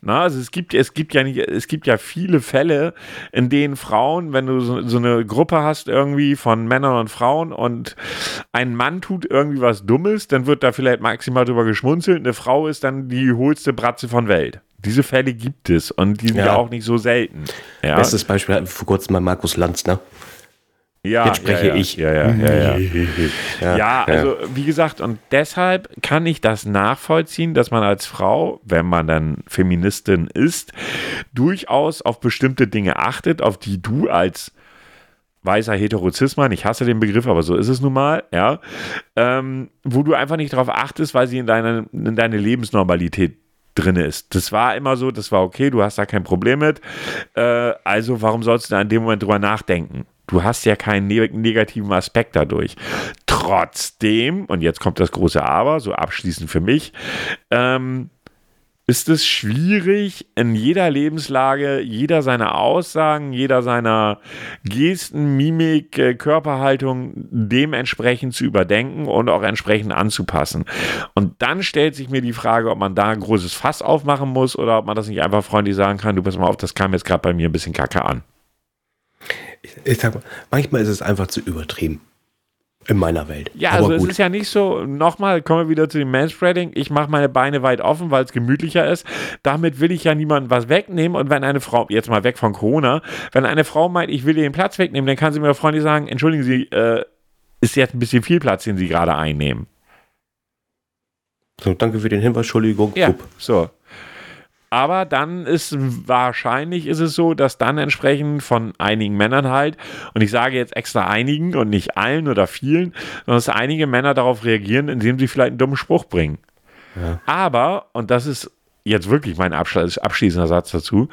Na, also es gibt, es gibt ja nicht, es gibt ja viele Fälle, in denen Frauen, wenn du so, so, eine Gruppe hast irgendwie von Männern und Frauen und ein Mann tut irgendwie was Dummes, dann wird da vielleicht maximal drüber geschmunzelt. Eine Frau ist dann die hohlste Bratze von Welt. Diese Fälle gibt es und die sind ja, ja auch nicht so selten. Ja. Bestes Beispiel hatten wir vor kurzem mal Markus Lanz, ne? Ja, Jetzt spreche ja, ich. Ja, ja, ja, ja. ja, also wie gesagt, und deshalb kann ich das nachvollziehen, dass man als Frau, wenn man dann Feministin ist, durchaus auf bestimmte Dinge achtet, auf die du als weißer Heterozismann, ich hasse den Begriff, aber so ist es nun mal, ja, ähm, wo du einfach nicht darauf achtest, weil sie in deine, in deine Lebensnormalität drin ist. Das war immer so, das war okay, du hast da kein Problem mit. Äh, also warum sollst du da in dem Moment drüber nachdenken? Du hast ja keinen negativen Aspekt dadurch. Trotzdem, und jetzt kommt das große Aber, so abschließend für mich, ähm, ist es schwierig, in jeder Lebenslage, jeder seiner Aussagen, jeder seiner Gesten, Mimik, äh, Körperhaltung dementsprechend zu überdenken und auch entsprechend anzupassen. Und dann stellt sich mir die Frage, ob man da ein großes Fass aufmachen muss oder ob man das nicht einfach freundlich sagen kann, du pass mal auf, das kam jetzt gerade bei mir ein bisschen kacke an ich, sag mal, manchmal ist es einfach zu übertrieben. In meiner Welt. Ja, Aber also gut. es ist ja nicht so, nochmal, kommen wir wieder zu dem Manspreading, ich mache meine Beine weit offen, weil es gemütlicher ist. Damit will ich ja niemandem was wegnehmen. Und wenn eine Frau, jetzt mal weg von Corona, wenn eine Frau meint, ich will ihr den Platz wegnehmen, dann kann sie mir freundlich sagen, entschuldigen Sie, äh, ist jetzt ein bisschen viel Platz, den Sie gerade einnehmen. So, danke für den Hinweis, Entschuldigung. Ja, so. Aber dann ist wahrscheinlich ist es so, dass dann entsprechend von einigen Männern halt, und ich sage jetzt extra einigen und nicht allen oder vielen, sondern dass einige Männer darauf reagieren, indem sie vielleicht einen dummen Spruch bringen. Ja. Aber, und das ist jetzt wirklich mein abschließender Satz dazu,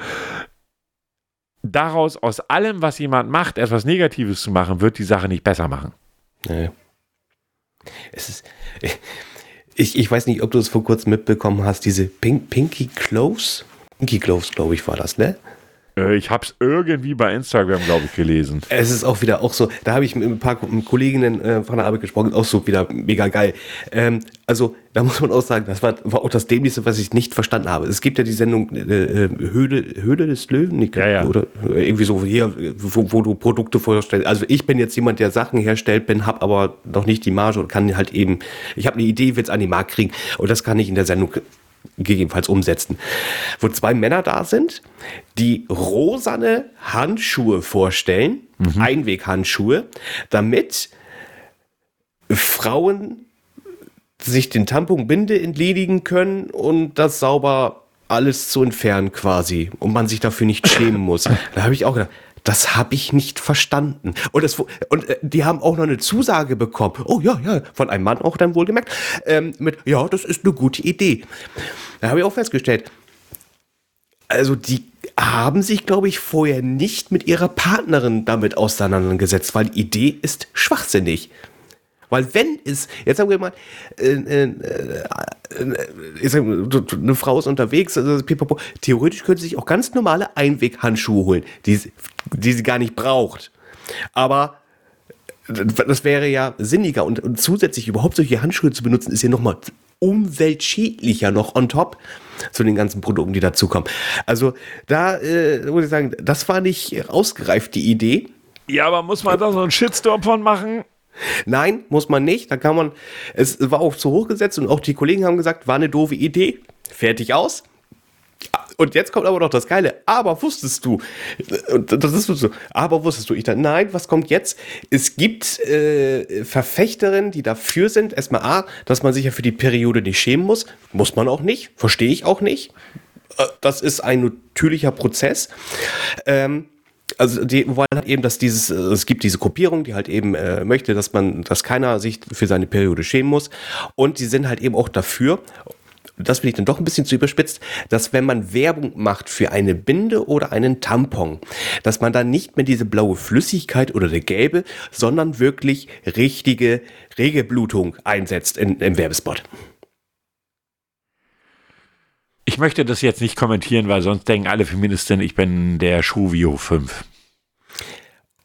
daraus aus allem, was jemand macht, etwas Negatives zu machen, wird die Sache nicht besser machen. Nee. Es ist. Ich, ich weiß nicht, ob du es vor kurzem mitbekommen hast, diese Pink, Pinky Close. Pinky Close, glaube ich, war das, ne? Äh, ich habe es irgendwie bei Instagram, glaube ich, gelesen. Es ist auch wieder auch so, da habe ich mit ein paar Kolleginnen äh, von der Arbeit gesprochen, auch so wieder mega geil. Ähm, also da muss man auch sagen, das war, war auch das Dämlichste, was ich nicht verstanden habe. Es gibt ja die Sendung äh, äh Höhle, Höhle des Löwen, nicht, ja, ja. oder irgendwie so hier, wo, wo, du Produkte vorstellst. Also ich bin jetzt jemand, der Sachen herstellt, bin, habe aber noch nicht die Marge und kann halt eben, ich habe eine Idee, will es an die Markt kriegen und das kann ich in der Sendung gegebenenfalls umsetzen. Wo zwei Männer da sind, die rosane Handschuhe vorstellen, mhm. Einweghandschuhe, damit Frauen sich den Tamponbinde entledigen können und das sauber alles zu entfernen quasi und man sich dafür nicht schämen muss. Da habe ich auch gedacht, das habe ich nicht verstanden. Und, das, und äh, die haben auch noch eine Zusage bekommen. Oh ja, ja, von einem Mann auch dann wohlgemerkt. Ähm, mit, ja, das ist eine gute Idee. Da habe ich auch festgestellt, also die haben sich, glaube ich, vorher nicht mit ihrer Partnerin damit auseinandergesetzt, weil die Idee ist schwachsinnig. Weil wenn es, jetzt sagen wir mal, äh, äh, äh, eine Frau ist unterwegs, also pipapo, theoretisch könnte sie sich auch ganz normale Einweghandschuhe holen, die, die sie gar nicht braucht. Aber das wäre ja sinniger und, und zusätzlich überhaupt solche Handschuhe zu benutzen, ist ja nochmal umweltschädlicher noch on top zu den ganzen Produkten, die dazukommen. Also da äh, muss ich sagen, das war nicht ausgereift, die Idee. Ja, aber muss man da so einen Shitstorm von machen? Nein, muss man nicht. Da kann man, es war auch zu hoch gesetzt und auch die Kollegen haben gesagt, war eine doofe Idee. Fertig aus. Und jetzt kommt aber noch das Geile. Aber wusstest du, das ist so, aber wusstest du, ich dachte, nein, was kommt jetzt? Es gibt äh, Verfechterinnen, die dafür sind, erstmal A, dass man sich ja für die Periode nicht schämen muss. Muss man auch nicht, verstehe ich auch nicht. Äh, das ist ein natürlicher Prozess. Ähm, also die wollen halt eben, dass dieses, äh, es gibt diese Gruppierung, die halt eben äh, möchte, dass man, dass keiner sich für seine Periode schämen muss. Und die sind halt eben auch dafür, das finde ich dann doch ein bisschen zu überspitzt, dass wenn man Werbung macht für eine Binde oder einen Tampon, dass man dann nicht mehr diese blaue Flüssigkeit oder der gelbe, sondern wirklich richtige Regelblutung einsetzt in, im Werbespot. Ich möchte das jetzt nicht kommentieren, weil sonst denken alle Feministinnen, ich bin der Schuvio 5.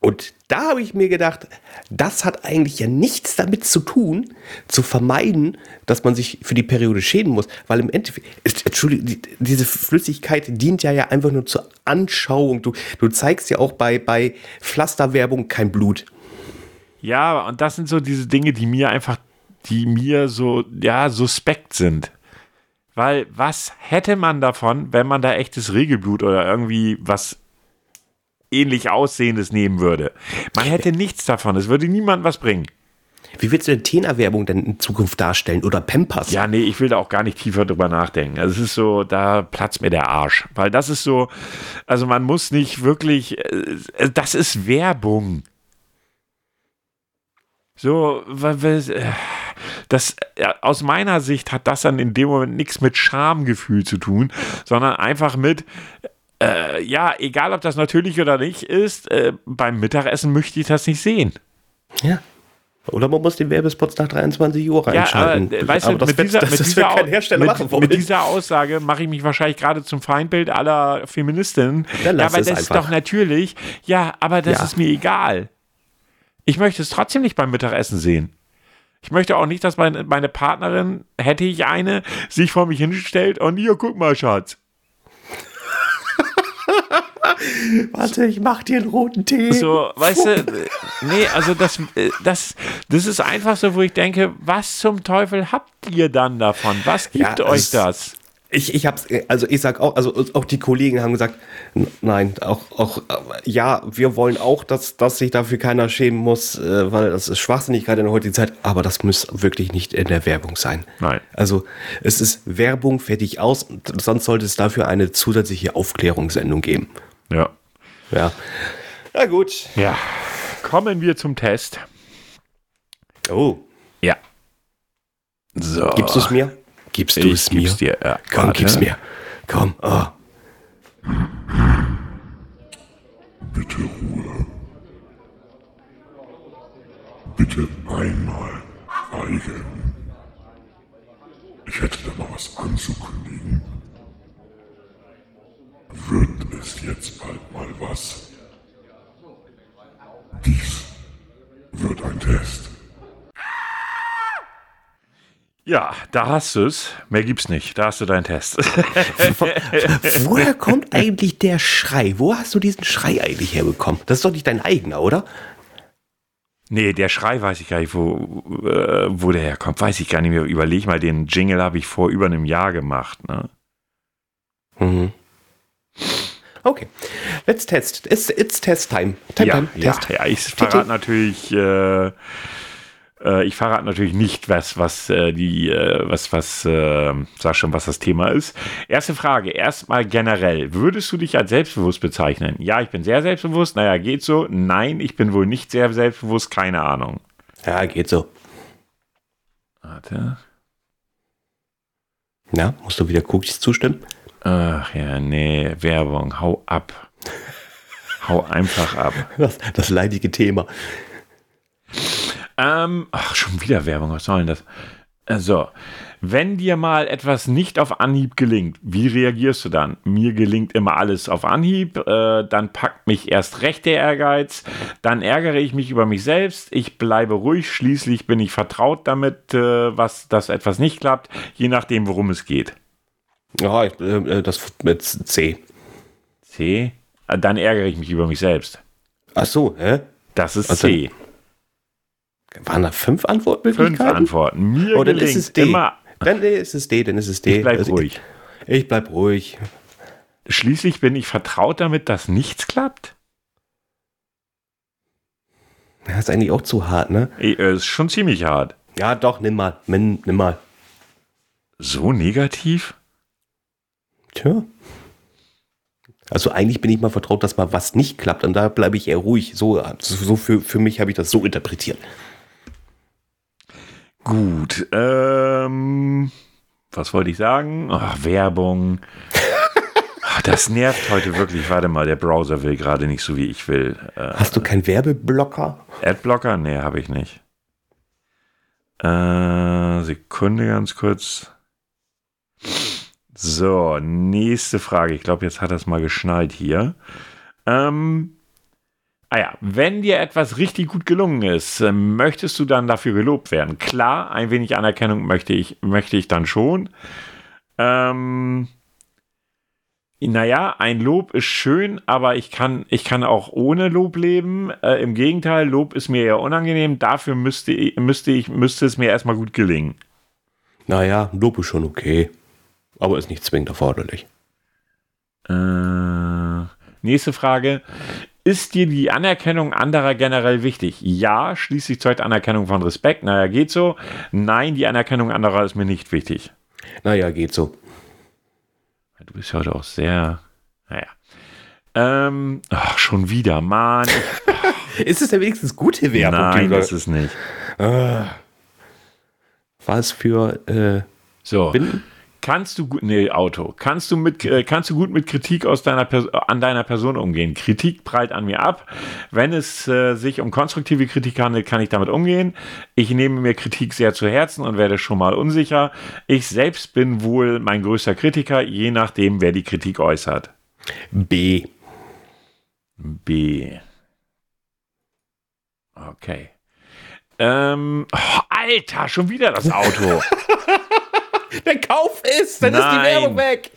Und da habe ich mir gedacht, das hat eigentlich ja nichts damit zu tun, zu vermeiden, dass man sich für die Periode schäden muss. Weil im Endeffekt, Entschuldigung, diese Flüssigkeit dient ja, ja einfach nur zur Anschauung. Du, du zeigst ja auch bei, bei Pflasterwerbung kein Blut. Ja, und das sind so diese Dinge, die mir einfach, die mir so, ja, suspekt sind. Weil was hätte man davon, wenn man da echtes Regelblut oder irgendwie was ähnlich aussehendes nehmen würde? Man hätte nichts davon. Es würde niemand was bringen. Wie willst du denn Tena-Werbung denn in Zukunft darstellen oder Pampers? Ja, nee, ich will da auch gar nicht tiefer drüber nachdenken. Also es ist so, da platzt mir der Arsch. Weil das ist so, also man muss nicht wirklich, äh, das ist Werbung. So, was, äh, das, aus meiner Sicht hat das dann in dem Moment nichts mit Schamgefühl zu tun, sondern einfach mit, äh, ja, egal ob das natürlich oder nicht ist, äh, beim Mittagessen möchte ich das nicht sehen. Ja. Oder man muss den Werbespots nach 23 Uhr reinschalten. Ja, aber, weißt aber du, mit, wird, dieser, mit, dieser, mit, mit, dieser, Aussage mache ich mich wahrscheinlich gerade zum Feindbild aller Feministinnen. ja, aber das einfach. ist doch natürlich, ja, aber das ja. ist mir egal. Ich möchte es trotzdem nicht beim Mittagessen sehen. Ich möchte auch nicht, dass meine, meine Partnerin, hätte ich eine, sich vor mich hinstellt und hier, guck mal, Schatz. Warte, ich mach dir einen roten Tee. So, weißt du, nee, also das, das, das ist einfach so, wo ich denke, was zum Teufel habt ihr dann davon? Was gibt ja, euch das? Ich, ich hab's, also ich sag auch, also auch die Kollegen haben gesagt, nein, auch, auch, ja, wir wollen auch, dass, dass sich dafür keiner schämen muss, äh, weil das ist schwachsinnig gerade in der heutigen Zeit, aber das muss wirklich nicht in der Werbung sein. Nein. Also es ist Werbung fertig aus, sonst sollte es dafür eine zusätzliche Aufklärungssendung geben. Ja. Ja. Na gut. Ja. Kommen wir zum Test. Oh. Ja. So. Gibst du es mir? Gibst du es mir? Dir, ja, Komm, warte. gib's mir. Komm. Oh. Bitte Ruhe. Bitte einmal schweigen. Ich hätte da mal was anzukündigen. Wird es jetzt bald mal was? Dies wird ein Test. Ja, da hast du es. Mehr gibt's nicht. Da hast du deinen Test. Woher kommt eigentlich der Schrei? Wo hast du diesen Schrei eigentlich herbekommen? Das ist doch nicht dein eigener, oder? Nee, der Schrei weiß ich gar nicht, wo, äh, wo der herkommt. Weiß ich gar nicht mehr. Überleg mal, den Jingle habe ich vor über einem Jahr gemacht. Ne? Mhm. Okay, let's test. It's, it's test time. time, ja, time. Ja, test. ja, ich verrate natürlich. Äh, äh, ich verrate natürlich nicht, was, was äh, die, äh, was, was, äh, sag schon, was das Thema ist. Erste Frage, erstmal generell. Würdest du dich als selbstbewusst bezeichnen? Ja, ich bin sehr selbstbewusst. Naja, geht so. Nein, ich bin wohl nicht sehr selbstbewusst. Keine Ahnung. Ja, geht so. Warte. Na, musst du wieder Cookies zustimmen? Ach ja, nee, Werbung, hau ab. hau einfach ab. Das, das leidige Thema. Ähm, ach, schon wieder Werbung, was soll denn das? So, wenn dir mal etwas nicht auf Anhieb gelingt, wie reagierst du dann? Mir gelingt immer alles auf Anhieb, äh, dann packt mich erst recht der Ehrgeiz, dann ärgere ich mich über mich selbst, ich bleibe ruhig, schließlich bin ich vertraut damit, äh, was dass etwas nicht klappt, je nachdem, worum es geht. Ja, ich, äh, das mit C. C? Dann ärgere ich mich über mich selbst. Ach so, hä? Das ist also, C. Waren da fünf Antwortmöglichkeiten? Fünf Antworten. Mir oh, dann ist es D. Immer dann ist es D, dann ist es D. Ich bleib also ruhig. Ich, ich bleib ruhig. Schließlich bin ich vertraut damit, dass nichts klappt. Das ist eigentlich auch zu hart, ne? Äh, ist schon ziemlich hart. Ja, doch, nimm mal. Nimm, nimm mal. So negativ? Tja. Also eigentlich bin ich mal vertraut, dass mal was nicht klappt und da bleibe ich eher ruhig. So, so für, für mich habe ich das so interpretiert. Gut. Ähm, was wollte ich sagen? Ach, Werbung. Ach, das nervt heute wirklich. Warte mal, der Browser will gerade nicht so, wie ich will. Äh, Hast du keinen Werbeblocker? Adblocker? Nee, habe ich nicht. Äh, Sekunde ganz kurz. So, nächste Frage. Ich glaube, jetzt hat das mal geschnallt hier. Ähm, ah ja, wenn dir etwas richtig gut gelungen ist, äh, möchtest du dann dafür gelobt werden? Klar, ein wenig Anerkennung möchte ich, möchte ich dann schon. Ähm, naja, ein Lob ist schön, aber ich kann, ich kann auch ohne Lob leben. Äh, Im Gegenteil, Lob ist mir eher unangenehm. Dafür müsste, müsste, ich, müsste es mir erstmal gut gelingen. Naja, Lob ist schon okay aber ist nicht zwingend erforderlich. Äh, nächste Frage. Ist dir die Anerkennung anderer generell wichtig? Ja, schließlich zeugt Anerkennung von Respekt. Naja, geht so. Nein, die Anerkennung anderer ist mir nicht wichtig. Naja, geht so. Du bist heute auch sehr. Naja. Ähm, ach, schon wieder, Mann. ist es denn wenigstens gute Werbung? Nein, das ist nicht. Ah. Was für äh, so. Binden? Kannst du gut, nee, Auto. Kannst du mit, äh, kannst du gut mit Kritik aus deiner an deiner Person umgehen? Kritik prallt an mir ab. Wenn es äh, sich um konstruktive Kritik handelt, kann ich damit umgehen. Ich nehme mir Kritik sehr zu Herzen und werde schon mal unsicher. Ich selbst bin wohl mein größter Kritiker, je nachdem, wer die Kritik äußert. B. B. Okay. Ähm, oh, Alter, schon wieder das Auto. Der Kauf ist, dann Nein. ist die Werbung weg.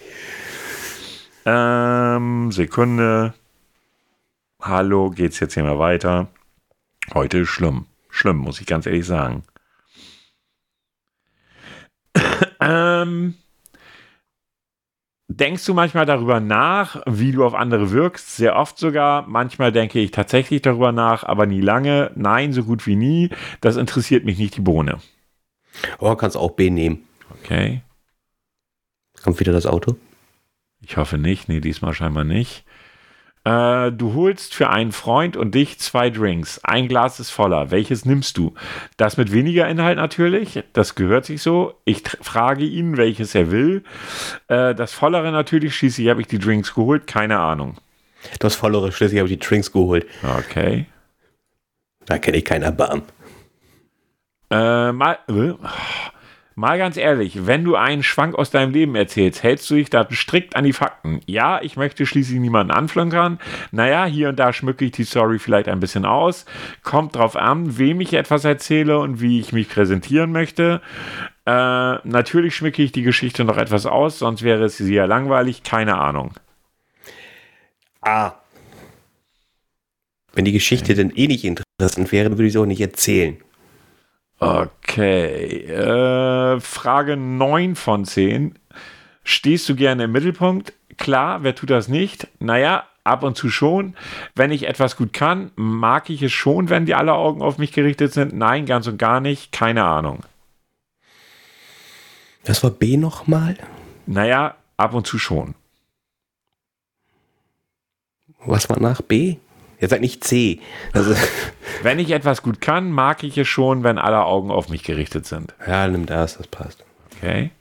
Ähm, Sekunde. Hallo, geht's jetzt hier mal weiter? Heute ist schlimm. Schlimm, muss ich ganz ehrlich sagen. ähm, denkst du manchmal darüber nach, wie du auf andere wirkst? Sehr oft sogar. Manchmal denke ich tatsächlich darüber nach, aber nie lange. Nein, so gut wie nie. Das interessiert mich nicht die Bohne. Oh, kannst auch B nehmen. Okay. Kommt wieder das Auto? Ich hoffe nicht. Nee, diesmal scheinbar nicht. Äh, du holst für einen Freund und dich zwei Drinks. Ein Glas ist voller. Welches nimmst du? Das mit weniger Inhalt natürlich. Das gehört sich so. Ich frage ihn, welches er will. Äh, das vollere natürlich. Schließlich habe ich die Drinks geholt. Keine Ahnung. Das vollere. Schließlich habe ich die Drinks geholt. Okay. Da kenne ich keinen Erbarm. Äh, mal. Mal ganz ehrlich, wenn du einen Schwank aus deinem Leben erzählst, hältst du dich da strikt an die Fakten. Ja, ich möchte schließlich niemanden anflankern. Naja, hier und da schmücke ich die Story vielleicht ein bisschen aus. Kommt drauf an, wem ich etwas erzähle und wie ich mich präsentieren möchte. Äh, natürlich schmücke ich die Geschichte noch etwas aus, sonst wäre es sehr langweilig. Keine Ahnung. Ah. Wenn die Geschichte okay. denn eh nicht interessant wäre, würde ich sie auch nicht erzählen. Okay. Äh, Frage 9 von 10. Stehst du gerne im Mittelpunkt? Klar, wer tut das nicht? Naja, ab und zu schon. Wenn ich etwas gut kann, mag ich es schon, wenn die alle Augen auf mich gerichtet sind. Nein, ganz und gar nicht. Keine Ahnung. Das war B nochmal? Naja, ab und zu schon. Was war nach B? Jetzt sag nicht C. Also wenn ich etwas gut kann, mag ich es schon, wenn alle Augen auf mich gerichtet sind. Ja, nimm das, das passt. Okay.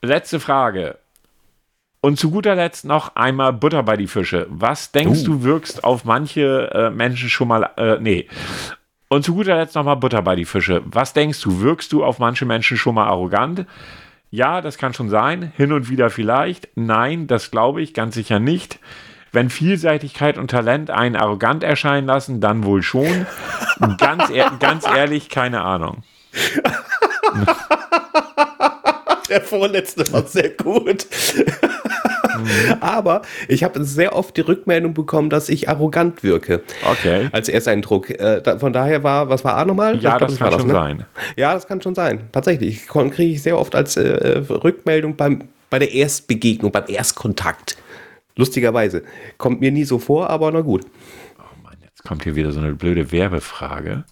Letzte Frage. Und zu guter Letzt noch einmal Butter bei die Fische. Was denkst uh. du, wirkst auf manche äh, Menschen schon mal. Äh, nee. Und zu guter Letzt nochmal Butter bei die Fische. Was denkst du, wirkst du auf manche Menschen schon mal arrogant? Ja, das kann schon sein. Hin und wieder vielleicht. Nein, das glaube ich ganz sicher nicht. Wenn Vielseitigkeit und Talent einen arrogant erscheinen lassen, dann wohl schon. ganz, ehr ganz ehrlich, keine Ahnung. Der vorletzte war sehr gut. Mhm. Aber ich habe sehr oft die Rückmeldung bekommen, dass ich arrogant wirke. Okay. Als Ersteindruck. Äh, von daher war, was war A nochmal? Ja, das, das kann schon das, ne? sein. Ja, das kann schon sein. Tatsächlich. Kriege ich sehr oft als äh, Rückmeldung beim, bei der Erstbegegnung, beim Erstkontakt. Lustigerweise. Kommt mir nie so vor, aber na gut. Oh Mann, jetzt kommt hier wieder so eine blöde Werbefrage.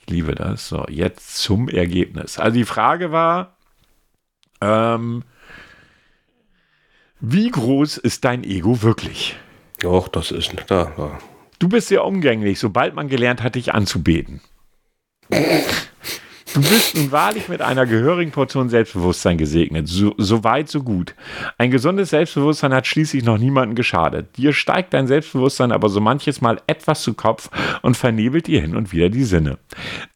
Ich liebe das. So, jetzt zum Ergebnis. Also die Frage war, ähm, wie groß ist dein Ego wirklich? Och, das ist da. Ja. Du bist sehr umgänglich, sobald man gelernt hat, dich anzubeten. Du bist nun wahrlich mit einer gehörigen Portion Selbstbewusstsein gesegnet. So, so, weit, so gut. Ein gesundes Selbstbewusstsein hat schließlich noch niemandem geschadet. Dir steigt dein Selbstbewusstsein aber so manches Mal etwas zu Kopf und vernebelt dir hin und wieder die Sinne.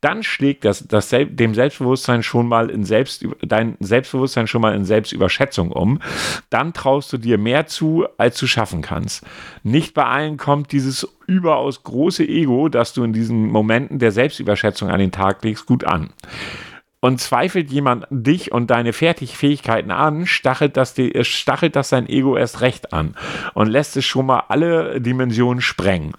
Dann schlägt das, das dem Selbstbewusstsein schon mal in Selbst, dein Selbstbewusstsein schon mal in Selbstüberschätzung um. Dann traust du dir mehr zu, als du schaffen kannst. Nicht bei allen kommt dieses überaus große Ego, das du in diesen Momenten der Selbstüberschätzung an den Tag legst, gut an. Und zweifelt jemand dich und deine Fertigfähigkeiten an, stachelt das, stachelt das sein Ego erst recht an und lässt es schon mal alle Dimensionen sprengen.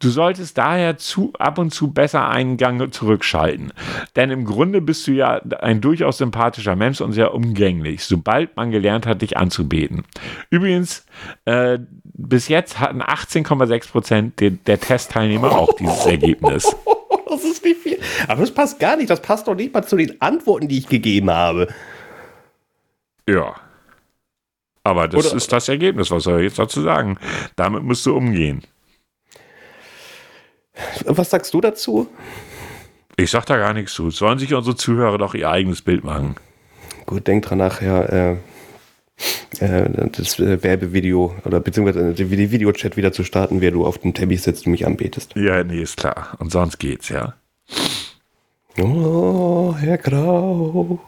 Du solltest daher zu, ab und zu besser einen Gang zurückschalten. Denn im Grunde bist du ja ein durchaus sympathischer Mensch und sehr umgänglich, sobald man gelernt hat, dich anzubeten. Übrigens, äh, bis jetzt hatten 18,6 Prozent der, der Testteilnehmer auch dieses Ergebnis. Das ist nicht viel. Aber das passt gar nicht. Das passt doch nicht mal zu den Antworten, die ich gegeben habe. Ja. Aber das Oder, ist das Ergebnis. Was soll ich jetzt dazu sagen? Damit musst du umgehen. Was sagst du dazu? Ich sag da gar nichts zu. Sollen sich unsere Zuhörer doch ihr eigenes Bild machen. Gut, denk dran nachher, äh, äh, das äh, Werbevideo oder beziehungsweise die Videochat wieder zu starten, wer du auf dem Teppich sitzt und mich anbetest. Ja, nee, ist klar. Und sonst geht's, ja. Oh, Herr Grau,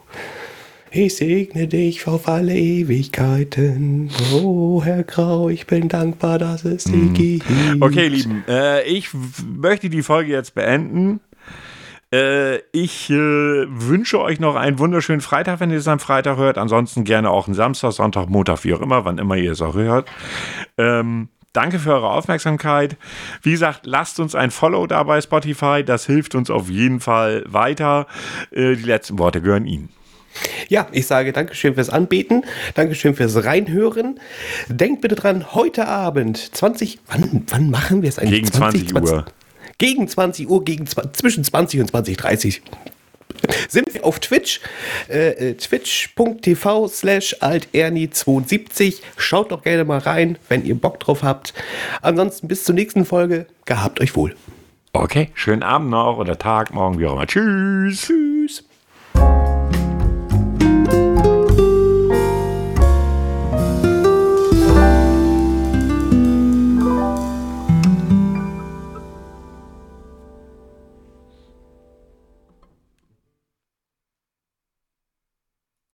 ich segne dich auf alle Ewigkeiten. Oh, Herr Grau, ich bin dankbar, dass es dich mm. gibt. Okay, Lieben, äh, ich möchte die Folge jetzt beenden. Äh, ich äh, wünsche euch noch einen wunderschönen Freitag, wenn ihr es am Freitag hört. Ansonsten gerne auch einen Samstag, Sonntag, Montag, wie auch immer, wann immer ihr es auch hört. Ähm, danke für eure Aufmerksamkeit. Wie gesagt, lasst uns ein Follow da bei Spotify. Das hilft uns auf jeden Fall weiter. Äh, die letzten Worte gehören Ihnen. Ja, ich sage Dankeschön fürs Anbeten, Dankeschön fürs Reinhören. Denkt bitte dran, heute Abend 20, wann, wann machen wir es eigentlich? Gegen 20, 20 Uhr. Gegen 20 Uhr, gegen, zwischen 20 und 20.30 sind wir auf Twitch, äh, äh twitch.tv slash alterni72. Schaut doch gerne mal rein, wenn ihr Bock drauf habt. Ansonsten bis zur nächsten Folge. Gehabt euch wohl. Okay, schönen Abend noch oder Tag, morgen, wie auch immer. Tschüss. Tschüss.